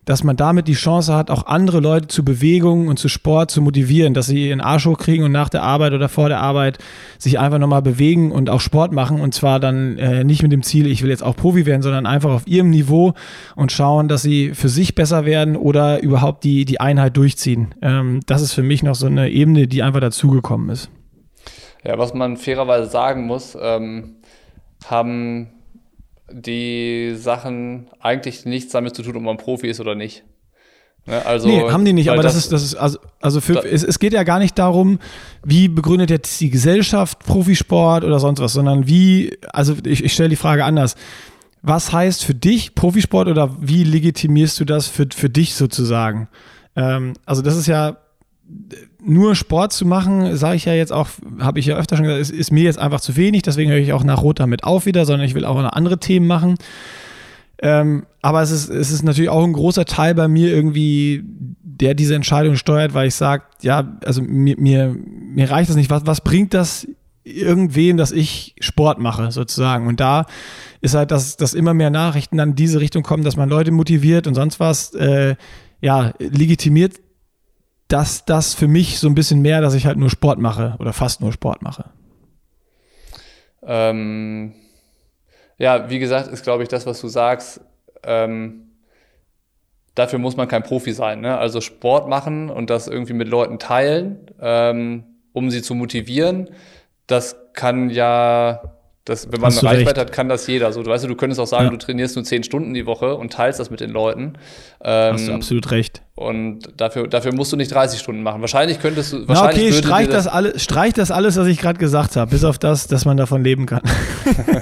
dass man damit die Chance hat, auch andere Leute zu Bewegung und zu Sport zu motivieren, dass sie ihren Arsch hochkriegen und nach der Arbeit oder vor der Arbeit sich einfach nochmal bewegen und auch Sport machen und zwar dann äh, nicht mit dem Ziel, ich will jetzt auch Profi werden, sondern einfach auf ihrem Niveau und schauen, dass sie für sich besser werden oder überhaupt die, die Einheit durchziehen. Ähm, das ist für mich noch so eine Ebene, die einfach dazugekommen ist. Ja, was man fairerweise sagen muss, ähm, haben die Sachen eigentlich nichts damit zu tun, ob man Profi ist oder nicht. Ne, also, nee, haben die nicht, aber das, das, ist, das ist, also, also für, da, es, es geht ja gar nicht darum, wie begründet jetzt die Gesellschaft Profisport oder sonst was, sondern wie, also ich, ich stelle die Frage anders. Was heißt für dich Profisport oder wie legitimierst du das für, für dich sozusagen? Ähm, also das ist ja nur Sport zu machen, sage ich ja jetzt auch, habe ich ja öfter schon gesagt, ist, ist, mir jetzt einfach zu wenig, deswegen höre ich auch nach Rot damit auf wieder, sondern ich will auch noch andere Themen machen. Ähm, aber es ist, es ist natürlich auch ein großer Teil bei mir irgendwie, der diese Entscheidung steuert, weil ich sage, ja, also mir, mir, mir reicht das nicht. Was, was bringt das irgendwem, dass ich Sport mache, sozusagen? Und da ist halt, dass, dass immer mehr Nachrichten dann in diese Richtung kommen, dass man Leute motiviert und sonst was, äh, ja, legitimiert dass das für mich so ein bisschen mehr, dass ich halt nur Sport mache oder fast nur Sport mache. Ähm, ja, wie gesagt, ist, glaube ich, das, was du sagst. Ähm, dafür muss man kein Profi sein. Ne? Also Sport machen und das irgendwie mit Leuten teilen, ähm, um sie zu motivieren, das kann ja das, wenn man eine Reichweite hat, kann das jeder. So, du weißt, du könntest auch sagen, ja. du trainierst nur zehn Stunden die Woche und teilst das mit den Leuten. Ähm, Hast du absolut recht. Und dafür, dafür musst du nicht 30 Stunden machen. Wahrscheinlich könntest du. Wahrscheinlich Na okay, streich das, das, alles, streich das alles, was ich gerade gesagt habe, bis auf das, dass man davon leben kann.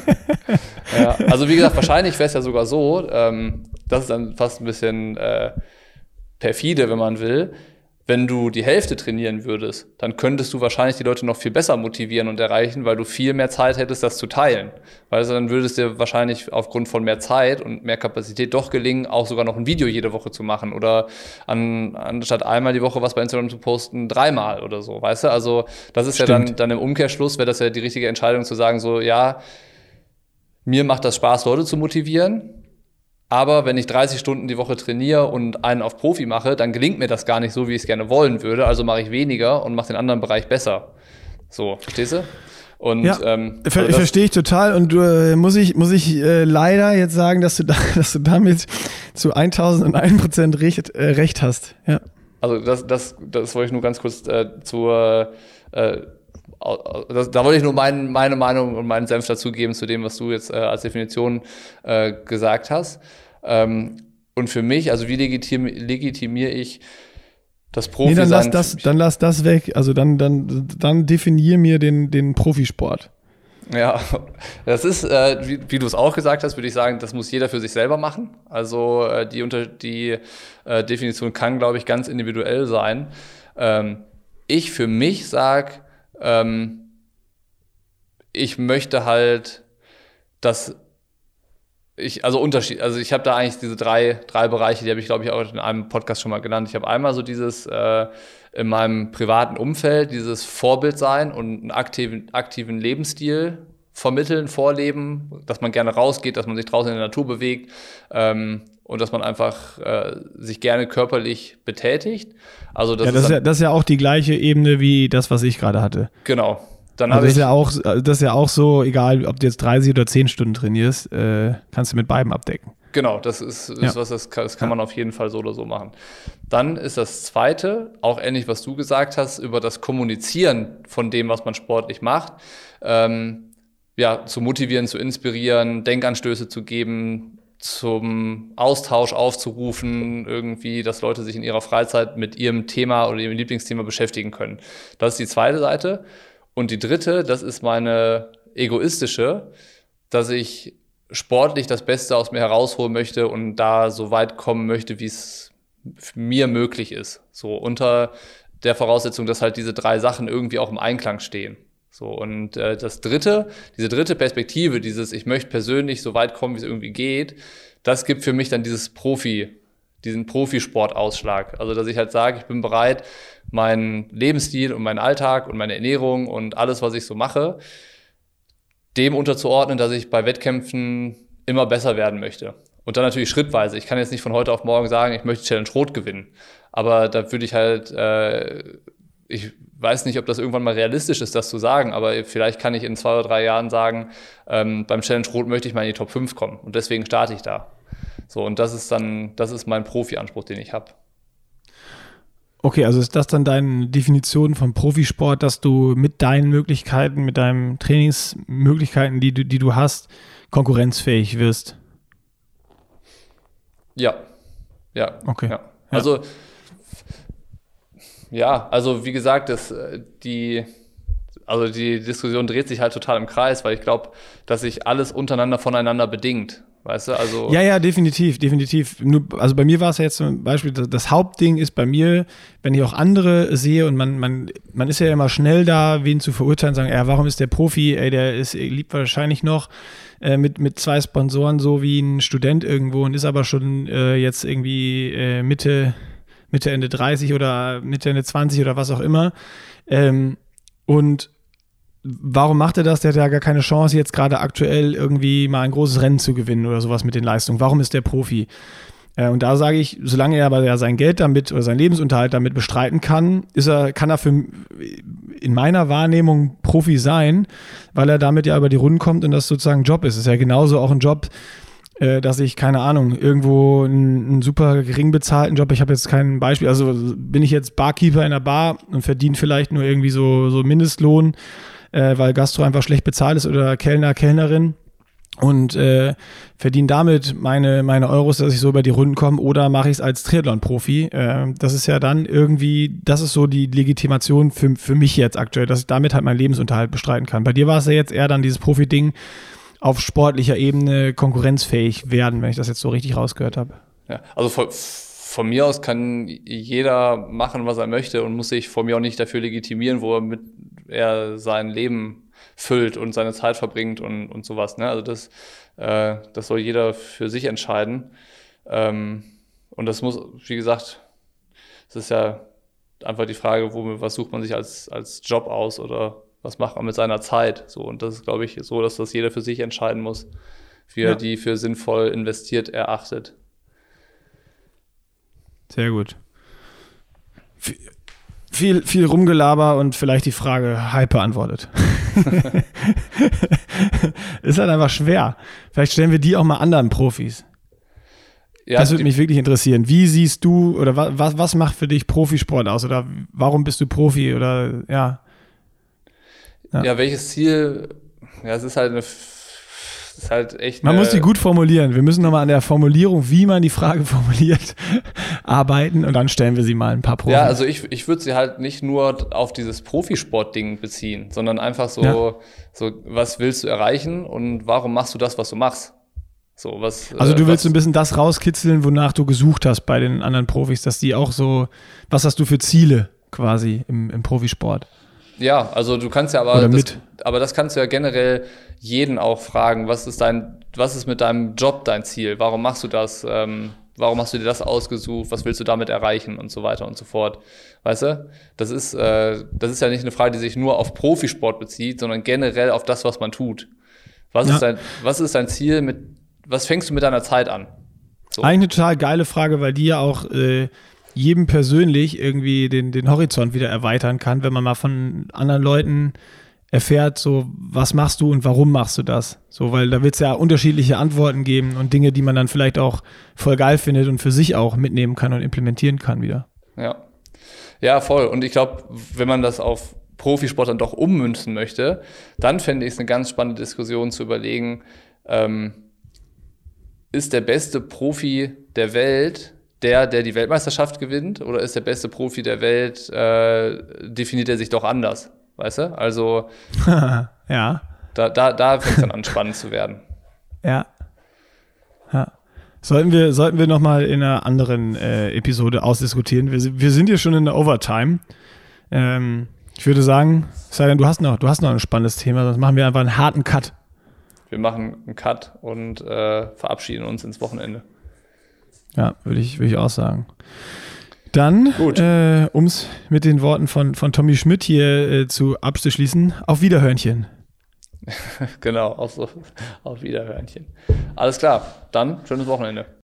ja, also wie gesagt, wahrscheinlich wäre es ja sogar so, ähm, das ist dann fast ein bisschen äh, perfide, wenn man will wenn du die Hälfte trainieren würdest, dann könntest du wahrscheinlich die Leute noch viel besser motivieren und erreichen, weil du viel mehr Zeit hättest, das zu teilen. Weil dann würde es dir wahrscheinlich aufgrund von mehr Zeit und mehr Kapazität doch gelingen, auch sogar noch ein Video jede Woche zu machen oder an, anstatt einmal die Woche was bei Instagram zu posten, dreimal oder so, weißt du? Also das ist Stimmt. ja dann, dann im Umkehrschluss, wäre das ja die richtige Entscheidung zu sagen, so, ja, mir macht das Spaß, Leute zu motivieren aber wenn ich 30 Stunden die Woche trainiere und einen auf Profi mache, dann gelingt mir das gar nicht so, wie ich es gerne wollen würde. Also mache ich weniger und mache den anderen Bereich besser. So, verstehst du? Und, ja, ähm, ver also verstehe ich total. Und äh, muss ich, muss ich äh, leider jetzt sagen, dass du, da, dass du damit zu 1001 Prozent recht, äh, recht hast. Ja. Also das, das, das wollte ich nur ganz kurz äh, zur äh, das, da wollte ich nur mein, meine Meinung und meinen Senf dazugeben zu dem, was du jetzt äh, als Definition äh, gesagt hast. Ähm, und für mich, also wie legitim, legitimiere ich das Profi nee, dann lass das, dann lass das weg. Also dann, dann, dann definier mir den, den Profisport. Ja, das ist, äh, wie, wie du es auch gesagt hast, würde ich sagen, das muss jeder für sich selber machen. Also äh, die, unter, die äh, Definition kann, glaube ich, ganz individuell sein. Ähm, ich für mich sage, ähm, ich möchte halt, dass ich, also Unterschied, also ich habe da eigentlich diese drei, drei Bereiche, die habe ich, glaube ich, auch in einem Podcast schon mal genannt. Ich habe einmal so dieses äh, in meinem privaten Umfeld, dieses Vorbild sein und einen aktiven, aktiven Lebensstil vermitteln, vorleben, dass man gerne rausgeht, dass man sich draußen in der Natur bewegt ähm, und dass man einfach äh, sich gerne körperlich betätigt. Also das, ja, das, ist, ja, das ist ja auch die gleiche Ebene wie das, was ich gerade hatte. Genau. Dann also das, ist ja auch, das ist ja auch so, egal ob du jetzt 30 oder 10 Stunden trainierst, äh, kannst du mit beiden abdecken. Genau, das ist, ist ja. was, das kann, das kann ja. man auf jeden Fall so oder so machen. Dann ist das zweite, auch ähnlich, was du gesagt hast, über das Kommunizieren von dem, was man sportlich macht. Ähm, ja, zu motivieren, zu inspirieren, Denkanstöße zu geben, zum Austausch aufzurufen, irgendwie, dass Leute sich in ihrer Freizeit mit ihrem Thema oder ihrem Lieblingsthema beschäftigen können. Das ist die zweite Seite. Und die dritte, das ist meine egoistische, dass ich sportlich das Beste aus mir herausholen möchte und da so weit kommen möchte, wie es mir möglich ist. So unter der Voraussetzung, dass halt diese drei Sachen irgendwie auch im Einklang stehen. So, und äh, das dritte, diese dritte Perspektive, dieses, ich möchte persönlich so weit kommen, wie es irgendwie geht, das gibt für mich dann dieses Profi, diesen Profisportausschlag. Also, dass ich halt sage, ich bin bereit, meinen Lebensstil und meinen Alltag und meine Ernährung und alles, was ich so mache, dem unterzuordnen, dass ich bei Wettkämpfen immer besser werden möchte. Und dann natürlich schrittweise. Ich kann jetzt nicht von heute auf morgen sagen, ich möchte Challenge Rot gewinnen. Aber da würde ich halt, äh, ich weiß nicht, ob das irgendwann mal realistisch ist, das zu sagen, aber vielleicht kann ich in zwei oder drei Jahren sagen, ähm, beim Challenge Rot möchte ich mal in die Top 5 kommen. Und deswegen starte ich da. So, und das ist dann, das ist mein Profi-Anspruch, den ich habe. Okay, also ist das dann deine Definition von Profisport, dass du mit deinen Möglichkeiten, mit deinen Trainingsmöglichkeiten, die du, die du hast, konkurrenzfähig wirst? Ja. Ja. Okay. Ja. Also, ja, also wie gesagt, das, äh, die, also die Diskussion dreht sich halt total im Kreis, weil ich glaube, dass sich alles untereinander voneinander bedingt. Weißt du, also. Ja, ja, definitiv, definitiv. Nur, also bei mir war es ja jetzt zum Beispiel, das, Hauptding ist bei mir, wenn ich auch andere sehe und man, man, man ist ja immer schnell da, wen zu verurteilen, sagen, ja, warum ist der Profi, ey, der ist, liebt wahrscheinlich noch äh, mit, mit zwei Sponsoren so wie ein Student irgendwo und ist aber schon äh, jetzt irgendwie äh, Mitte, Mitte, Ende 30 oder Mitte, Ende 20 oder was auch immer. Ähm, und warum macht er das? Der hat ja gar keine Chance, jetzt gerade aktuell irgendwie mal ein großes Rennen zu gewinnen oder sowas mit den Leistungen. Warum ist der Profi? Äh, und da sage ich, solange er aber ja sein Geld damit oder seinen Lebensunterhalt damit bestreiten kann, ist er, kann er für in meiner Wahrnehmung Profi sein, weil er damit ja über die Runden kommt und das sozusagen ein Job ist. Ist ja genauso auch ein Job, äh, dass ich, keine Ahnung, irgendwo einen, einen super gering bezahlten Job, ich habe jetzt kein Beispiel, also bin ich jetzt Barkeeper in einer Bar und verdiene vielleicht nur irgendwie so, so Mindestlohn äh, weil Gastro einfach schlecht bezahlt ist oder Kellner, Kellnerin und äh, verdiene damit meine, meine Euros, dass ich so über die Runden komme oder mache ich es als Triathlon-Profi. Äh, das ist ja dann irgendwie, das ist so die Legitimation für, für mich jetzt aktuell, dass ich damit halt meinen Lebensunterhalt bestreiten kann. Bei dir war es ja jetzt eher dann dieses Profi-Ding auf sportlicher Ebene konkurrenzfähig werden, wenn ich das jetzt so richtig rausgehört habe. Ja, also von, von mir aus kann jeder machen, was er möchte und muss sich von mir auch nicht dafür legitimieren, wo er mit er sein Leben füllt und seine Zeit verbringt und, und sowas. Ne? Also das, äh, das soll jeder für sich entscheiden. Ähm, und das muss, wie gesagt, es ist ja einfach die Frage, wo, was sucht man sich als, als Job aus oder was macht man mit seiner Zeit? So, und das ist, glaube ich, so, dass das jeder für sich entscheiden muss, wie ja. er die für sinnvoll investiert erachtet. Sehr gut viel, viel Rumgelaber und vielleicht die Frage halb beantwortet. ist halt einfach schwer. Vielleicht stellen wir die auch mal anderen Profis. Ja, das würde mich wirklich interessieren. Wie siehst du oder was, was macht für dich Profisport aus oder warum bist du Profi oder ja? Ja, ja welches Ziel? Ja, es ist halt eine ist halt echt. Man muss die gut formulieren. Wir müssen nochmal an der Formulierung, wie man die Frage formuliert, arbeiten und dann stellen wir sie mal ein paar Profis. Ja, also ich, ich würde sie halt nicht nur auf dieses Profisport-Ding beziehen, sondern einfach so, ja. so, was willst du erreichen und warum machst du das, was du machst? So, was, also du äh, willst was, ein bisschen das rauskitzeln, wonach du gesucht hast bei den anderen Profis, dass die auch so, was hast du für Ziele quasi im, im Profisport? Ja, also du kannst ja aber, das, aber das kannst du ja generell jeden auch fragen, was ist dein, was ist mit deinem Job dein Ziel? Warum machst du das? Ähm, warum hast du dir das ausgesucht? Was willst du damit erreichen und so weiter und so fort? Weißt du? Das ist, äh, das ist ja nicht eine Frage, die sich nur auf Profisport bezieht, sondern generell auf das, was man tut. Was ja. ist dein, was ist dein Ziel mit, was fängst du mit deiner Zeit an? So. Eigentlich eine total geile Frage, weil die ja auch äh, jedem persönlich irgendwie den, den Horizont wieder erweitern kann, wenn man mal von anderen Leuten erfährt, so, was machst du und warum machst du das? So, weil da wird es ja unterschiedliche Antworten geben und Dinge, die man dann vielleicht auch voll geil findet und für sich auch mitnehmen kann und implementieren kann wieder. Ja. Ja, voll. Und ich glaube, wenn man das auf Profisport dann doch ummünzen möchte, dann fände ich es eine ganz spannende Diskussion zu überlegen, ähm, ist der beste Profi der Welt der, der die Weltmeisterschaft gewinnt, oder ist der beste Profi der Welt, äh, definiert er sich doch anders? Weißt du? Also. ja. Da, da, da fängt es dann an, spannend zu werden. Ja. Ja. Sollten wir, sollten wir nochmal in einer anderen äh, Episode ausdiskutieren. Wir, wir sind hier schon in der Overtime. Ähm, ich würde sagen, denn, du hast noch, du hast noch ein spannendes Thema, sonst machen wir einfach einen harten Cut. Wir machen einen Cut und äh, verabschieden uns ins Wochenende. Ja, würde ich, würd ich auch sagen. Dann, äh, um es mit den Worten von, von Tommy Schmidt hier äh, zu abzuschließen, auf Wiederhörnchen. genau, auch so. Auf Wiederhörnchen. Alles klar, dann schönes Wochenende.